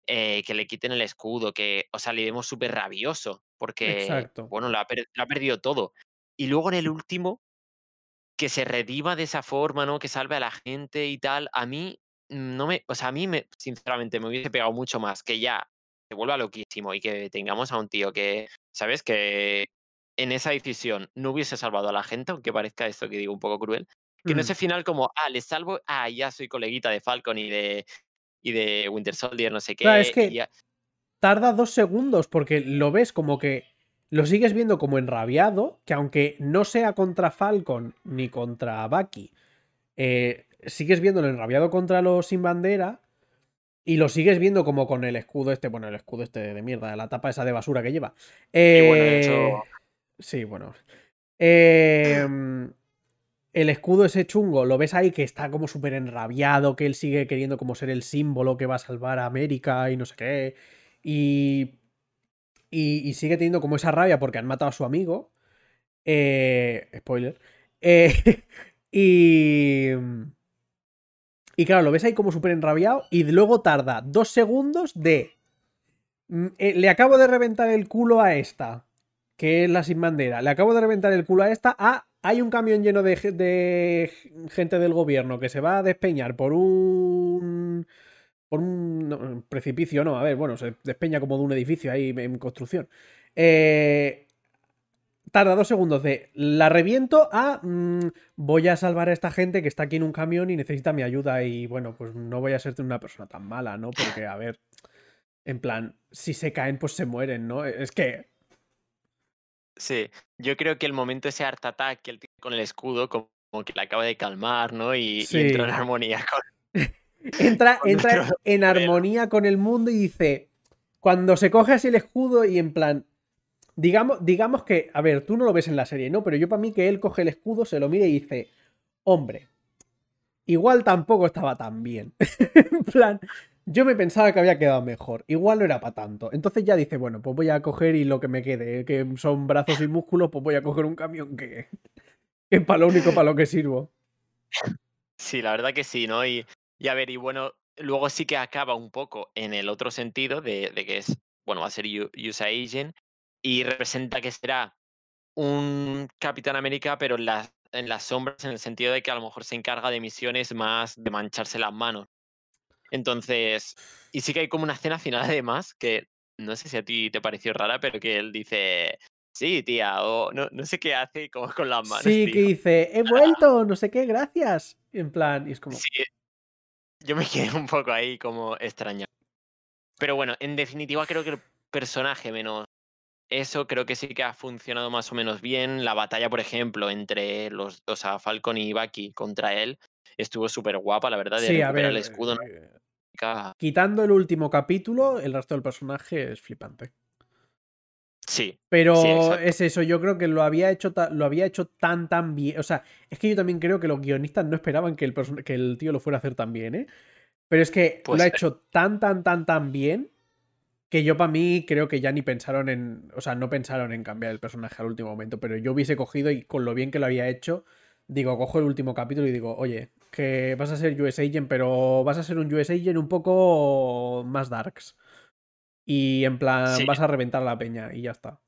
eh, que le quiten el escudo, que, o sea, le vemos súper rabioso, porque, bueno, lo ha, perdido todo. Y luego en el último, que se redima de esa forma, ¿no? Que salve a la gente y tal, a mí no me, o sea, a mí me, sinceramente me hubiese pegado mucho más que ya se vuelva loquísimo y que tengamos a un tío que, ¿sabes? Que, en esa decisión no hubiese salvado a la gente, aunque parezca esto que digo un poco cruel, que no ese final como, ah, le salvo, ah, ya soy coleguita de Falcon y de, y de Winter Soldier, no sé qué. es que tarda dos segundos porque lo ves como que lo sigues viendo como enrabiado, que aunque no sea contra Falcon ni contra Bucky, eh, sigues viéndolo enrabiado contra los sin bandera y lo sigues viendo como con el escudo este, bueno, el escudo este de mierda, la tapa esa de basura que lleva. Eh, Sí, bueno. Em, el escudo ese chungo, lo ves ahí que está como súper enrabiado, que él sigue queriendo como ser el símbolo que va a salvar a América y no sé qué. Y y, sigue teniendo como esa rabia porque han matado a su amigo. Eh, spoiler. Eh, y. Y claro, lo ves ahí como súper enrabiado y luego tarda dos segundos de... Mm, eh, le acabo de reventar el culo a esta, que es la sin bandera. Le acabo de reventar el culo a esta. Ah, hay un camión lleno de, gente del gobierno que se va a despeñar por un... Por un precipicio, no, a ver, bueno, se despeña como de un edificio ahí en construcción. Eh, tarda dos segundos de la reviento a mm, voy a salvar a esta gente que está aquí en un camión y necesita mi ayuda y bueno, pues no voy a ser una persona tan mala, ¿no? Porque, a ver, en plan, si se caen, pues se mueren, ¿no? Es que... Sí, yo creo que el momento ese art attack que él tiene con el escudo, como que le acaba de calmar, ¿no? Y, entra en armonía con... entra entra en armonía con el mundo y dice, cuando se coge así el escudo y en plan, Digamos, digamos que, a ver, tú no lo ves en la serie, ¿no? Pero yo para mí que él coge el escudo, se lo mira y dice, hombre, igual tampoco estaba tan bien. en plan, yo me pensaba que había quedado mejor, igual no era para tanto. Entonces ya dice, bueno, pues voy a coger y lo que me quede, que son brazos y músculos, pues voy a coger un camión que, es para lo único para lo que sirvo. Sí, la verdad que sí, ¿no? Y, y a ver, y bueno, luego sí que acaba un poco en el otro sentido de, de que es, bueno, va a ser USA Agent y representa que será un Capitán América, pero en las, en las sombras, en el sentido de que a lo mejor se encarga de misiones más de mancharse las manos. Entonces, y sí que hay como una escena final además, que no sé si a ti te pareció rara, pero que él dice, sí, tía, o no, no sé qué hace como con las manos. Sí, que dice, he vuelto, no sé qué, gracias. En plan, y es como... Sí, yo me quedé un poco ahí como extraña. Pero bueno, en definitiva creo que el personaje menos eso creo que sí que ha funcionado más o menos bien. La batalla, por ejemplo, entre los, o sea, Falcon y Bucky contra él estuvo súper guapa, la verdad. De sí, a ver, el escudo. Quitando el último capítulo, el resto del personaje es flipante. Sí. Pero es eso, yo creo que lo había hecho lo había hecho tan tan bien. O sea, es que yo también creo que los guionistas no esperaban que el, que el tío lo fuera a hacer tan bien, ¿eh? Pero es que lo ha hecho tan, tan, tan, tan bien que yo para mí creo que ya ni pensaron en, o sea, no pensaron en cambiar el personaje al último momento, pero yo hubiese cogido y con lo bien que lo había hecho, digo, cojo el último capítulo y digo, oye, que vas a ser US Agent, pero vas a ser un US Agent un poco más darks. Y en plan, vas a reventar la peña y ya está.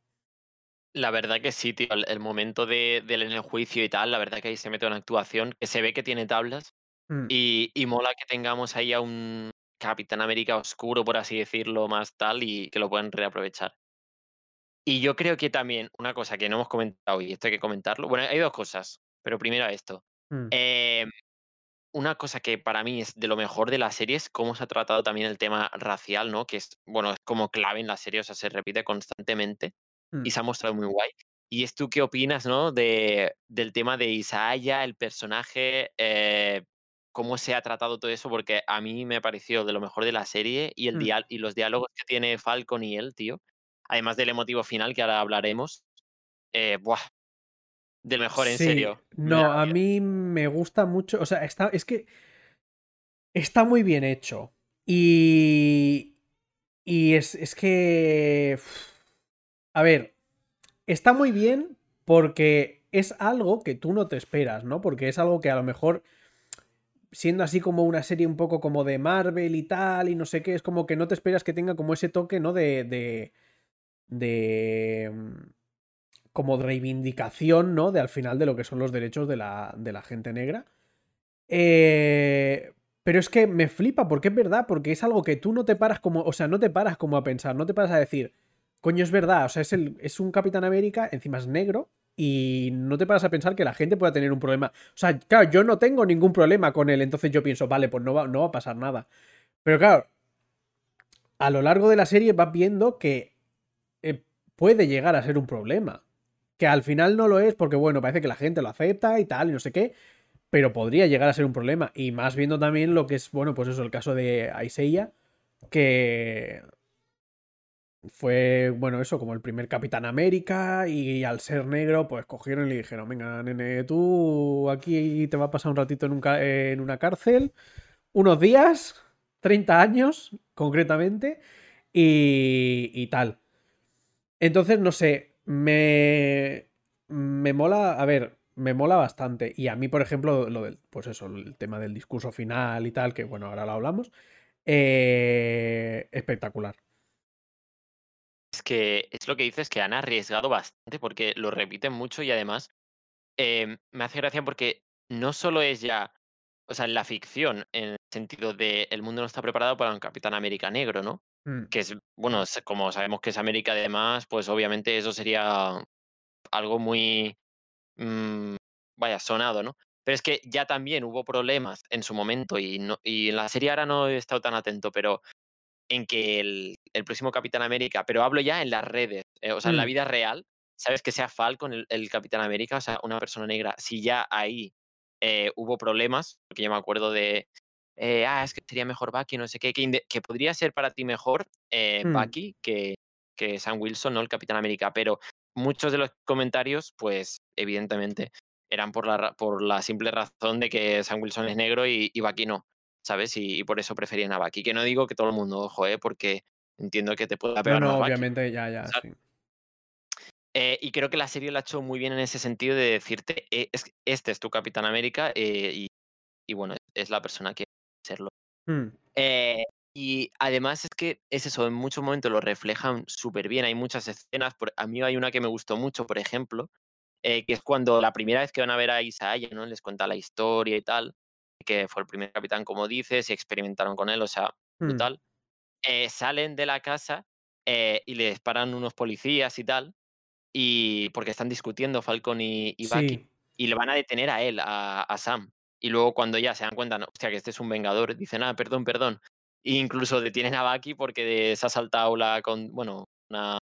La verdad que sí, tío. El, momento de, del en el juicio y tal, la verdad que ahí se mete una actuación que se ve que tiene tablas. Mm. Y, y, mola que tengamos ahí a un, Capitán América oscuro, por así decirlo, más tal, y que lo pueden reaprovechar. Y yo creo que también una cosa que no hemos comentado y esto hay que comentarlo. Bueno, hay dos cosas, pero primero esto. Mm. Em, una cosa que para mí es de lo mejor de la serie es cómo se ha tratado también el tema racial, ¿no? Que es, bueno, es como clave en la serie, o sea, se repite constantemente y mm. se ha mostrado muy guay. ¿Y es tú qué opinas, no? De, del tema de Isaiah, el personaje, eh, cómo se ha tratado todo eso, porque a mí me ha parecido de lo mejor de la serie y, el mm. y los diálogos que tiene Falcon y él, tío. Además del emotivo final que ahora hablaremos. Eh, buah, del mejor, en serio. No, a mí me gusta mucho. O sea, está, es que. Está muy bien hecho. Y. Y es, es que. A ver. Está muy bien porque es algo que tú no te esperas, ¿no? Porque es algo que a lo mejor siendo así como una serie un poco como de Marvel y tal, y no sé qué, es como que no te esperas que tenga como ese toque, ¿no? De. de. de como reivindicación, ¿no? De al final de lo que son los derechos de la, de la gente negra. Eh, pero es que me flipa, porque es verdad, porque es algo que tú no te paras como. O sea, no te paras como a pensar, no te paras a decir. Coño, es verdad, o sea, es, el, es un Capitán América, encima es negro, y no te paras a pensar que la gente pueda tener un problema. O sea, claro, yo no tengo ningún problema con él, entonces yo pienso, vale, pues no va, no va a pasar nada. Pero claro, a lo largo de la serie vas viendo que eh, puede llegar a ser un problema. Que al final no lo es porque, bueno, parece que la gente lo acepta y tal, y no sé qué, pero podría llegar a ser un problema. Y más viendo también lo que es, bueno, pues eso, el caso de Aiseia, que fue, bueno, eso, como el primer Capitán América y al ser negro, pues cogieron y le dijeron, venga, nene, tú aquí te va a pasar un ratito en, en una cárcel, unos días, 30 años concretamente, y, y tal. Entonces, no sé, me, me mola, a ver, me mola bastante. Y a mí, por ejemplo, lo del, pues eso, el tema del discurso final y tal, que bueno, ahora lo hablamos, eh, espectacular. Es que es lo que dices, que han arriesgado bastante porque lo repiten mucho y además em, me hace gracia porque no solo es ya, o sea, en la ficción, en el sentido de el mundo no está preparado para un Capitán América negro, ¿no? Mm, Que es, bueno, como sabemos que es América además, pues obviamente eso sería algo muy, mm, vaya, sonado, ¿no? Pero es que ya también hubo problemas en su momento y, no, y en la serie ahora no he estado tan atento, pero en que el, el próximo Capitán América, pero hablo ya en las redes, eh, o sea, en la mm, vida real, ¿sabes? Que sea Falcon el, el Capitán América, o sea, una persona negra, si ya ahí eh, hubo problemas, porque yo me acuerdo de, eh, ah, es que sería mejor Bucky, no sé qué, que, podría ser para ti mejor eh, mm, Bucky que, que Sam Wilson, ¿no? El Capitán América, pero muchos de los comentarios, pues, evidentemente, eran por la, por la simple razón de que Sam Wilson es negro y, y Bucky no. ¿sabes? Y, y por eso preferían a Bucky. Que no digo que todo el mundo, ojo, ¿eh? Porque entiendo que te pueda No, pegar no, Bucky. obviamente, ya, ya, ¿sabes? sí. Eh, y creo que la serie lo ha hecho muy bien en ese sentido de decirte, eh, es, este es tu Capitán América eh, y, y bueno, es la persona que serlo. Mm, Eh, y además es que es eso, en muchos momentos lo reflejan súper bien. Hay muchas escenas, por, a mí hay una que me gustó mucho, por ejemplo, que es cuando la primera vez que van a ver a Isaiah, ¿no? Les cuenta la historia y tal, que fue el primer capitán, como dices, y experimentaron con él, o sea, mm, brutal. salen de la casa y les paran unos policías y tal, y porque están discutiendo Falcon y, y Bucky, sí, y le van a detener a él, a, a Sam. Y luego cuando ya se dan cuenta, no, hostia, que este es un vengador, dicen, ah, perdón, perdón. E incluso detienen a Bucky porque se ha saltado la, con, bueno, una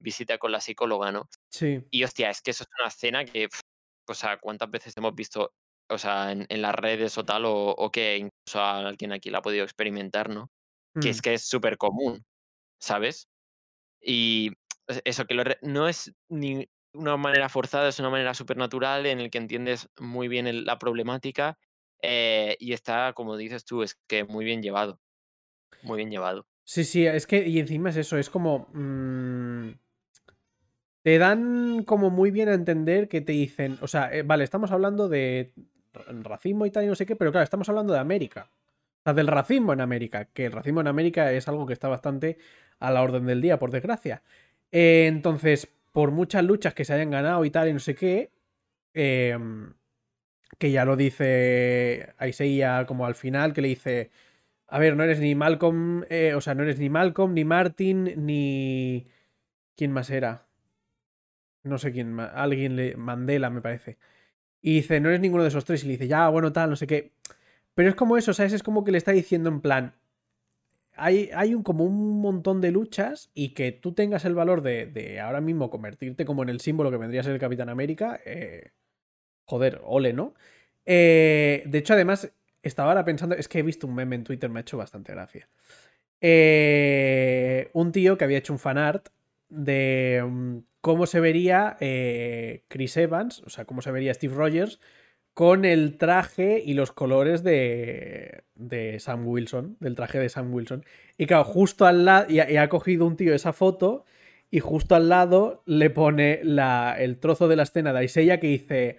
visita con la psicóloga, ¿no? sí. Y hostia, es que eso es una escena que, pf, o sea, ¿cuántas veces hemos visto, o sea, en, en las redes o tal, o, o que incluso alguien aquí la ha podido experimentar, ¿no? Que mm. es que es súper común, ¿sabes? Y eso, que lo no es ni una manera forzada, es una manera supernatural en el que entiendes muy bien la problemática, eh, y está, como dices tú, es que muy bien llevado, muy bien llevado. Sí, sí, es que, y encima es eso, es como... mm, te dan como muy bien a entender que te dicen, o sea, eh, vale, estamos hablando de racismo y tal y no sé qué, pero claro, estamos hablando de América. O sea, del racismo en América, que el racismo en América es algo que está bastante a la orden del día, por desgracia. Eh, entonces, por muchas luchas que se hayan ganado y tal y no sé qué, em, que ya lo dice Isaiah como al final, que le dice, a ver, no eres ni Malcolm, eh, o sea, no eres ni Malcolm, ni Martin, ni... ¿Quién más era? No sé quién, ma- alguien le... Mandela, me parece. Y dice, no eres ninguno de esos tres. Y le dice, ya, bueno, tal, no sé qué. Pero es como eso, ¿sabes? Es como que le está diciendo en plan, hay, un, como un montón de luchas y que tú tengas el valor de, de ahora mismo convertirte como en el símbolo que vendría a ser el Capitán América, eh, joder, ole, ¿no? Eh, de hecho, además, estaba ahora pensando, es que he visto un meme en Twitter, me ha hecho bastante gracia. Eh, un tío que había hecho un fanart de mm, cómo se vería eh, Chris Evans, o sea, cómo se vería Steve Rogers con el traje y los colores de, de Sam Wilson, del traje de Sam Wilson. Y claro, justo al lado, y, ha- cogido un tío esa foto y justo al lado le pone la, el trozo de la escena de Isaiah que dice,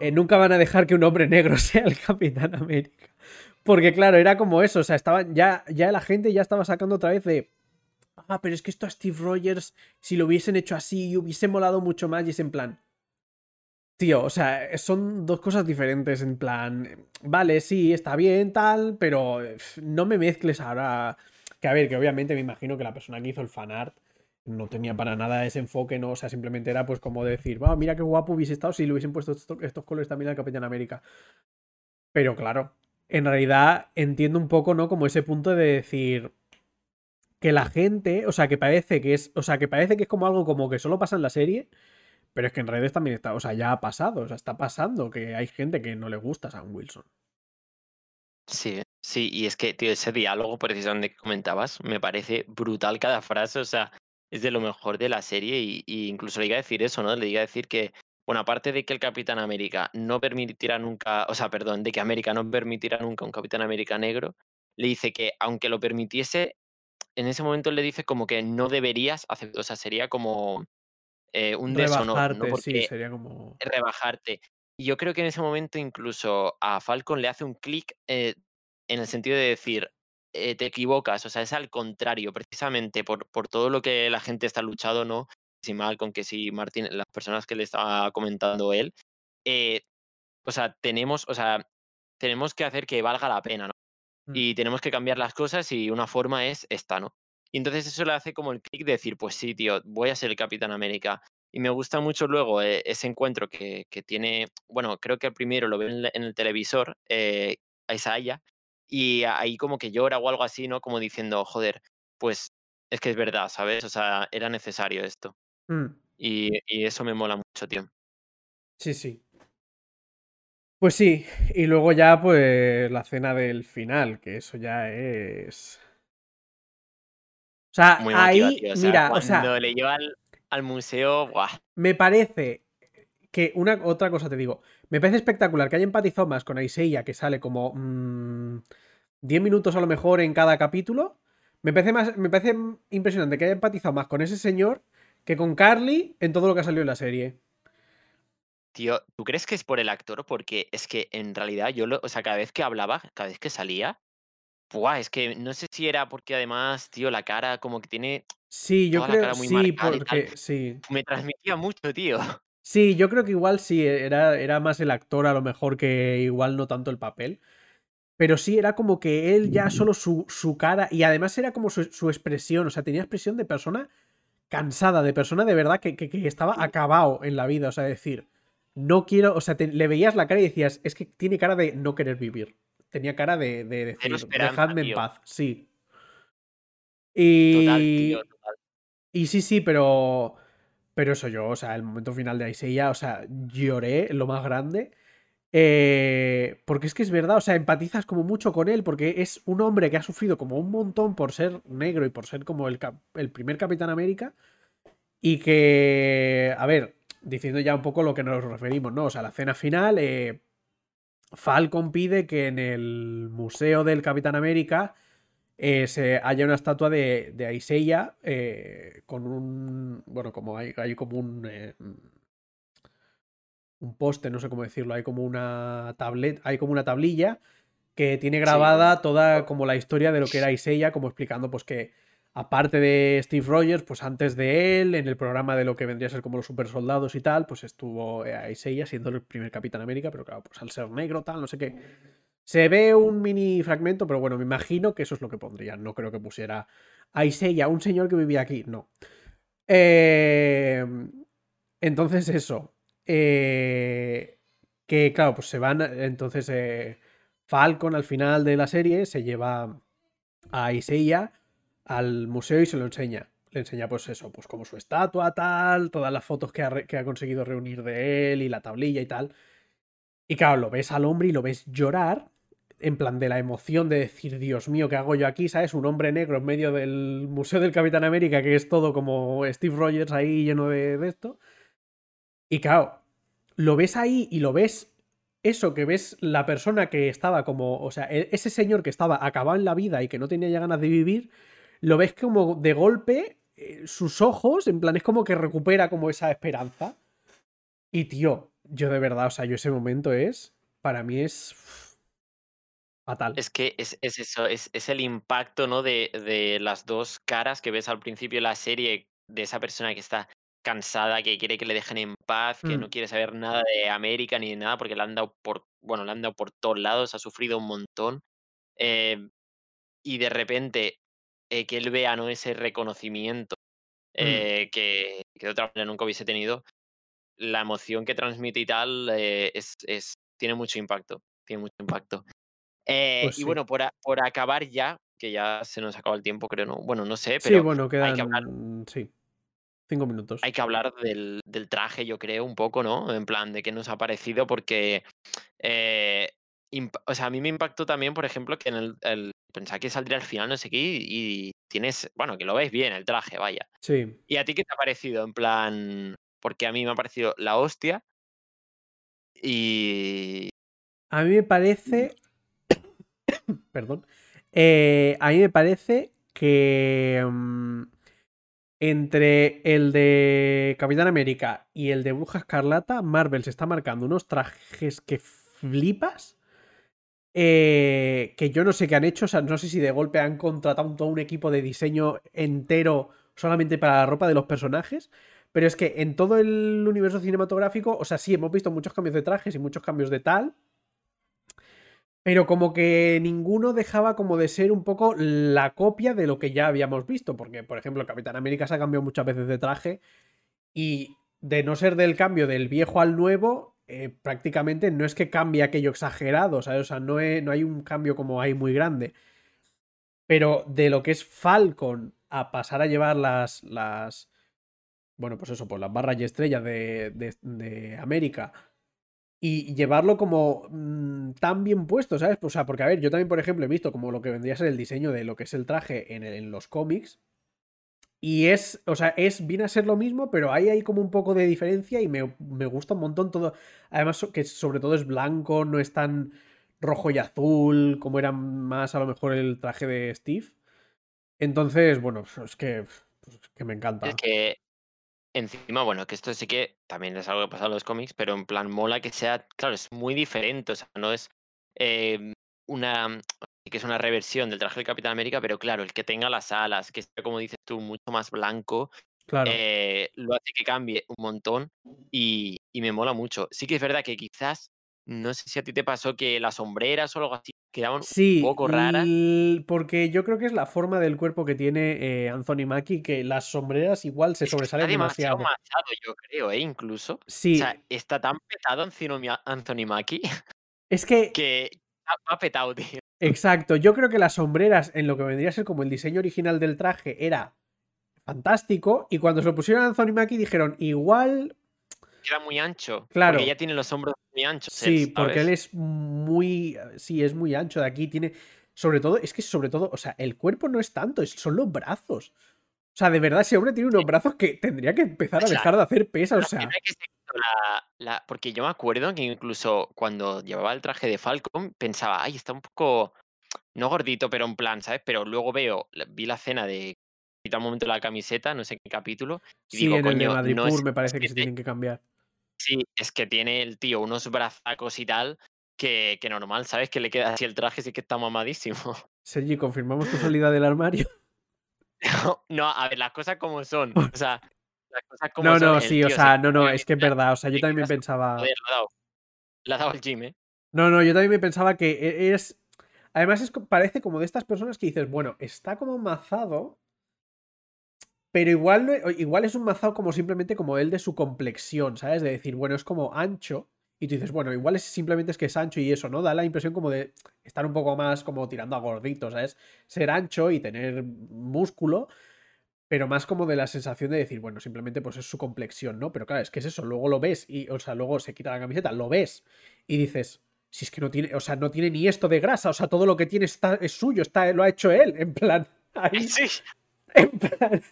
eh, nunca van a dejar que un hombre negro sea el Capitán América. Porque claro, era como eso, o sea, estaban ya, ya la gente ya estaba sacando otra vez de, ah, pero es que esto a Steve Rogers, si lo hubiesen hecho así, hubiese molado mucho más y es en plan, Tío, o sea, son dos cosas diferentes en plan, vale, sí, está bien, tal, pero no me mezcles ahora. Que a ver, que obviamente me imagino que la persona que hizo el fanart no tenía para nada ese enfoque, ¿no? O sea, simplemente era pues como decir, va, mira qué guapo hubiese estado si le hubiesen puesto estos, estos colores también al Capitán América. Pero claro, en realidad entiendo un poco, ¿no? Como ese punto de decir que la gente, o sea, que parece que es, o sea, que parece que es como algo como que solo pasa en la serie. Pero es que en redes también está, o sea, ya ha pasado, o sea, está pasando que hay gente que no le gusta Sam Wilson. Sí, sí, y es que, tío, ese diálogo precisamente que comentabas, me parece brutal cada frase, o sea, es de lo mejor de la serie y, y incluso le iba a decir eso, ¿no? Le iba a decir que, bueno, aparte de que el Capitán América no permitirá nunca, o sea, perdón, de que América no permitirá nunca un Capitán América negro, le dice que aunque lo permitiese, en ese momento le dice como que no deberías aceptar, o sea, sería como eh, un deshonor, ¿no? sí, sería como... Rebajarte. Y yo creo que en ese momento incluso a Falcon le hace un clic eh, en el sentido de decir, eh, te equivocas, o sea, es al contrario, precisamente por, por todo lo que la gente está luchando, ¿no? Si mal con que si Martín, las personas que le estaba comentando él, o sea, tenemos, o sea, tenemos que hacer que valga la pena, ¿no? Mm. Y tenemos que cambiar las cosas y una forma es esta, ¿no? Y entonces eso le hace como el clic de decir, pues sí, tío, voy a ser el Capitán América. Y me gusta mucho luego eh, ese encuentro que, que, tiene, bueno, creo que el primero lo ve en, el televisor, eh, a Isaiah, y ahí como que llora o algo así, ¿no? Como diciendo, joder, pues es que es verdad, ¿sabes? O sea, era necesario esto. Mm. Y, y, eso me mola mucho, tío. Sí, sí. Pues sí, y luego ya pues la cena del final, que eso ya es... O sea, ahí, mira, o sea... Cuando le lleva al, museo, ¡buah! Me parece que una otra cosa te digo, me parece espectacular que haya empatizado más con Aiseya, que sale como 10 mm, minutos a lo mejor en cada capítulo. Me parece, más, me parece impresionante que haya empatizado más con ese señor que con Carly en todo lo que ha salido en la serie. Tío, ¿tú crees que es por el actor? Porque es que en realidad yo, lo, o sea, cada vez que hablaba, cada vez que salía, Buah, es que no sé si era porque además, tío, la cara como que tiene. Sí, yo creo que sí, porque sí. Me transmitía mucho, tío. Sí, yo creo que igual sí, era, era más el actor a lo mejor que igual no tanto el papel. Pero sí, era como que él ya solo su, su cara. Y además era como su, su, expresión. O sea, tenía expresión de persona cansada, de persona de verdad que, que, que estaba acabado en la vida. O sea, decir, no quiero, o sea, le veías la cara y decías, es que tiene cara de no querer vivir. Tenía cara de, de decir, dejadme en paz, sí. Y, y sí, sí, pero, pero eso yo, o sea, el momento final de Aiseya, o sea, lloré lo más grande. Eh, porque es que es verdad, o sea, empatizas como mucho con él, porque es un hombre que ha sufrido como un montón por ser negro y por ser como el, el primer Capitán América. Y que, a ver, diciendo ya un poco lo que nos referimos, ¿no? O sea, la cena final, eh, Falcon pide que en el Museo del Capitán América eh, se haya una estatua de, de Aiseya eh, con un. Bueno, como hay, hay como un. un poste, no sé cómo decirlo, hay como una tablet, hay como una tablilla que tiene grabada toda como la historia de lo que era Aiseya, como explicando pues que aparte de Steve Rogers, pues antes de él, en el programa de lo que vendría a ser como los super soldados y tal, pues estuvo eh, Isaiah siendo el primer Capitán América, pero claro, pues al ser negro, tal, no sé qué. Se ve un mini fragmento, pero bueno, me imagino que eso es lo que pondrían. No creo que pusiera a un señor que vivía aquí, no. Em, entonces, eso. Eh, que claro, pues se van. Entonces, eh, Falcon al final de la serie se lleva a Isaiah al museo y se lo enseña. Le enseña, pues eso, pues como su estatua, tal, todas las fotos que ha, conseguido reunir de él y la tablilla y tal. Y claro, lo ves al hombre y lo ves llorar, en plan de la emoción de decir, Dios mío, ¿qué hago yo aquí? ¿Sabes? Un hombre negro en medio del Museo del Capitán América, que es todo como Steve Rogers ahí lleno de, de esto. Y claro, lo ves ahí y lo ves eso que ves la persona que estaba como, o sea, e, ese señor que estaba acabado en la vida y que no tenía ya ganas de vivir, lo ves como de golpe, eh, sus ojos, en plan, es como que recupera como esa esperanza. Y tío, yo de verdad, o sea, yo ese momento es, para mí es fatal. Es que es, eso, es, el impacto, ¿no? De, de, las dos caras que ves al principio de la serie, de esa persona que está cansada, que quiere que le dejen en paz, que no mm. quiere saber nada de América ni de nada, porque le han dado por, bueno, le han dado por todos lados, ha sufrido un montón. Eh, y de repente eh, que él vea ¿no? ese reconocimiento mm. eh, que, de otra manera nunca hubiese tenido, la emoción que transmite y tal eh, es, es, tiene mucho impacto. Tiene mucho impacto. Pues y bueno, por, por acabar ya, que ya se nos acaba el tiempo, creo, ¿no? Bueno, no sé, pero sí, bueno, quedan, hay que hablar. Sí, cinco minutos. Hay que hablar del, del, traje, yo creo, un poco, ¿no? En plan, de qué nos ha parecido, porque. O sea, a mí me impactó también, por ejemplo, que en el pensaba que saldría al final, no sé qué, y tienes, bueno, que lo ves bien el traje, vaya. Sí. ¿Y a ti qué te ha parecido? En plan, porque a mí me ha parecido la hostia. Y. A mí me parece. Perdón. Eh, a mí me parece que mm, entre el de Capitán América y el de Bruja Escarlata, Marvel se está marcando unos trajes que flipas. Eh, que yo no sé qué han hecho, o sea, no sé si de golpe han contratado todo un equipo de diseño entero solamente para la ropa de los personajes, pero es que en todo el universo cinematográfico, o sea, sí, hemos visto muchos cambios de trajes y muchos cambios de tal, pero como que ninguno dejaba como de ser un poco la copia de lo que ya habíamos visto, porque por ejemplo Capitán América se ha cambiado muchas veces de traje y de no ser del cambio del viejo al nuevo, eh, prácticamente no es que cambie aquello exagerado, ¿sabes? O sea, no, he- no hay un cambio como ahí muy grande. Pero de lo que es Falcon a pasar a llevar las, las bueno, pues eso, pues las barras y estrellas de, de- de América y llevarlo como mm, tan bien puesto, ¿sabes? O sea, porque a ver, yo también, por ejemplo, he visto como lo que vendría a ser el diseño de lo que es el traje en, el- en los cómics. Y es, o sea, es, viene a ser lo mismo, pero ahí hay como un poco de diferencia y me, me gusta un montón todo. Además, que sobre todo es blanco, no es tan rojo y azul como era más a lo mejor el traje de Steve. Entonces, bueno, es que, pues es que me encanta. Es que encima, bueno, que esto sí que también es algo que pasa en los cómics, pero en plan mola que sea, claro, es muy diferente, o sea, no es eh, una, que es una reversión del traje del Capitán América, pero claro, el que tenga las alas, que sea, como dices tú, mucho más blanco, Claro. eh, lo hace que cambie un montón y, y me mola mucho. Sí que es verdad que quizás, no sé si a ti te pasó que las sombreras o algo así quedaban Sí, un poco raras. l- porque yo creo que es la forma del cuerpo que tiene eh, Anthony Mackie, que las sombreras igual se Es sobresalen demasiado demasiado. machado, yo creo, ¿eh? Incluso. O Sí, sea, está tan petado Anthony Ma- Anthony Mackie es que, que ha petado, tío. Exacto, yo creo que las sombreras en lo que vendría a ser como el diseño original del traje era fantástico y cuando se lo pusieron a Anthony Mackie dijeron, igual, Era muy ancho. Claro. Porque ya tiene los hombros muy anchos. sí, porque él es muy, sí, es muy ancho de aquí, tiene, sobre todo, es que sobre todo, o sea, el cuerpo no es tanto, son los brazos. O sea, de verdad, ese hombre tiene unos brazos que tendría que empezar a dejar de hacer pesas, o sea, la- la- Porque yo me acuerdo que incluso cuando llevaba el traje de Falcon pensaba, ay, está un poco. No gordito, pero en plan, ¿sabes? Pero luego veo, vi la escena de quita un momento la camiseta, no sé qué capítulo, y sí, digo, en el de coño, no es, me parece que que se tienen que cambiar. Sí, es que tiene el tío unos brazacos y tal que, que normal, ¿sabes? Que le queda así el traje, sí que está mamadísimo. Sergi, ¿confirmamos tu salida del armario? No, a ver, las cosas como son. O sea, las cosas como No, son. no, el sí, o tío sea, no, no, es que es verdad, o sea, yo también me pensaba... Joder, le ha dado. Le ha dado al gym, ¿eh? No, no, yo también me pensaba que e- es... Además, es, parece como de estas personas que dices, bueno, está como mazado, pero igual, no- igual es un mazado como simplemente como el de su complexión, ¿sabes? De decir, bueno, es como ancho, y tú dices, bueno, igual es simplemente es que es ancho y eso, ¿no? Da la impresión como de estar un poco más como tirando a gordito, ¿sabes? Ser ancho y tener músculo, pero más como de la sensación de decir, bueno, simplemente pues es su complexión, ¿no? Pero claro, es que es eso, luego lo ves y, o sea, luego se quita la camiseta, lo ves y dices, si es que no tiene, o sea, no tiene ni esto de grasa, o sea, todo lo que tiene está, es suyo, está, lo ha hecho él, en plan, ahí, Sí, en plan,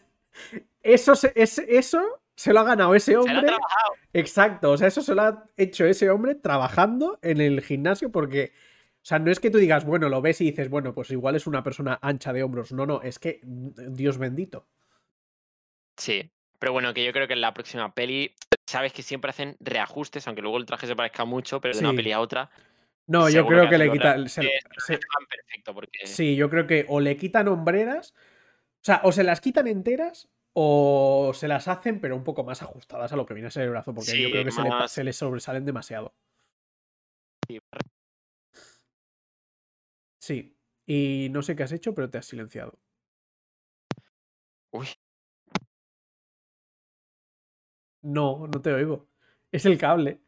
eso, es, eso se lo ha ganado ese se lo ha hombre, trabajado. exacto, o sea, eso se lo ha hecho ese hombre trabajando en el gimnasio porque... O sea, no es que tú digas, bueno, lo ves y dices, bueno, pues igual es una persona ancha de hombros. No, no, es que, mm, Dios bendito. Sí, pero bueno, que yo creo que en la próxima peli, sabes que siempre hacen reajustes, aunque luego el traje se parezca mucho, pero de una peli a otra. No, yo creo que le los quita. reajustes se- perfecto, porque sí, yo creo que o le quitan hombreras. O sea, o se las quitan enteras o se las hacen, pero un poco más ajustadas a lo que viene a ser el brazo, porque yo Sí, creo que se le, se sobresalen demasiado. sí, Sí. Y no sé qué has hecho, pero te has silenciado. Uy, No, no te oigo. Es el cable.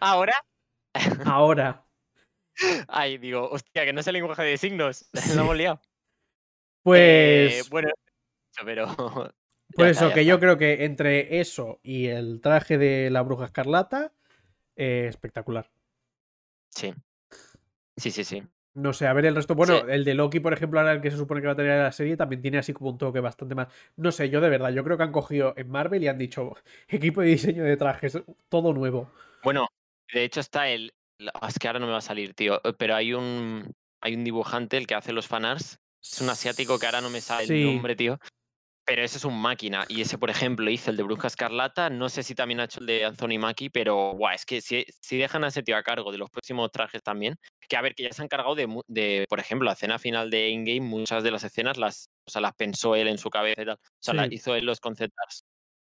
ahora. Ahora. Ay, digo, hostia, que no es el lenguaje de signos. Lo hemos liado. Pues. Eh, bueno, pero. ya Pues eso, que yo creo que entre eso y el traje de la bruja escarlata, eh, espectacular. Sí. Sí, sí, sí. No sé, a ver el resto. Bueno, Sí. el de Loki, por ejemplo, ahora el que se supone que va a tener la serie, también tiene así como un toque bastante más. No sé, yo de verdad, yo creo que han cogido en Marvel y han dicho equipo de diseño de trajes, todo nuevo. Bueno, de hecho está el. Es que ahora no me va a salir, tío. eh, Pero hay un. hay un dibujante, el que hace los fanarts. Es un asiático que ahora no me sale Sí. el nombre, tío. Pero ese es un máquina. Y ese, por ejemplo, hizo el de Bruja Escarlata. No sé si también ha hecho el de Anthony Mackie, pero guau, es que si, si dejan a ese tío a cargo de los próximos trajes también, que a ver, que ya se han cargado de, por ejemplo, la escena final de Endgame, muchas de las escenas las, o sea, las pensó él en su cabeza y tal. O sea, las hizo él los concept arts.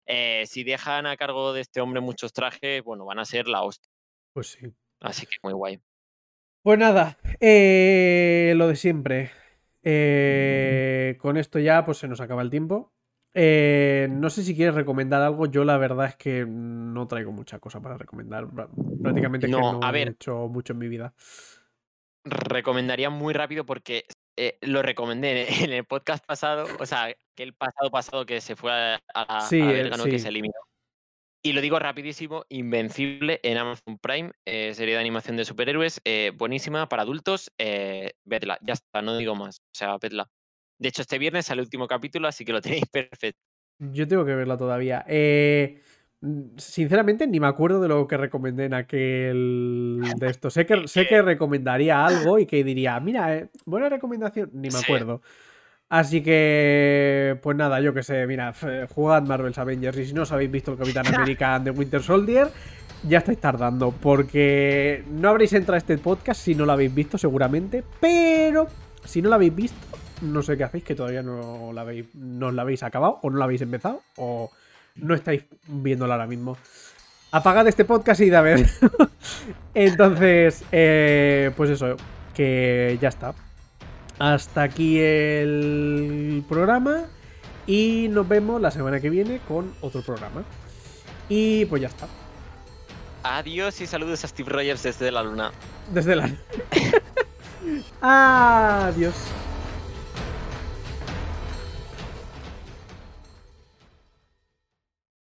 Eh, si dejan a cargo de este hombre muchos trajes, bueno, van a ser la hostia. Pues sí. Así que muy guay. Pues nada, eh, lo de siempre. Eh, con esto ya pues se nos acaba el tiempo. Eh, no sé si quieres recomendar algo. Yo la verdad es que no traigo mucha cosa para recomendar. Prácticamente es que No, no a he ver. hecho mucho en mi vida. recomendaría muy rápido porque eh, lo recomendé en el podcast pasado, o sea, que el pasado pasado que se fue a, a la, Sí, a verga, ¿no? que se eliminó. Y lo digo rapidísimo, Invencible en Amazon Prime, eh, serie de animación de superhéroes, eh, buenísima para adultos, eh, vedla, ya está, no digo más, o sea, vedla. De hecho, este viernes sale el último capítulo, así que lo tenéis perfecto. Yo tengo que verla todavía. Eh, mm, sinceramente, ni me acuerdo de lo que recomendé en aquel de esto. Sé que, sé que recomendaría algo y que diría, mira, eh, buena recomendación. Ni me Sí. Así que, pues nada, yo que sé, mira, jugad Marvel's Avengers y si no os habéis visto el Capitán América de Winter Soldier, ya estáis tardando, porque no habréis entrado a este podcast si no lo habéis visto seguramente, pero si no lo habéis visto, no sé qué hacéis, que todavía no lo habéis, no lo habéis acabado, o no lo habéis empezado, o no estáis viéndolo ahora mismo. Apagad este podcast y id a ver. Entonces, eh, pues eso, que ya está. Hasta aquí el programa y nos vemos la semana que viene con otro programa. Y pues ya está. Adiós y saludos a Steve Rogers desde la luna. Desde la... Adiós.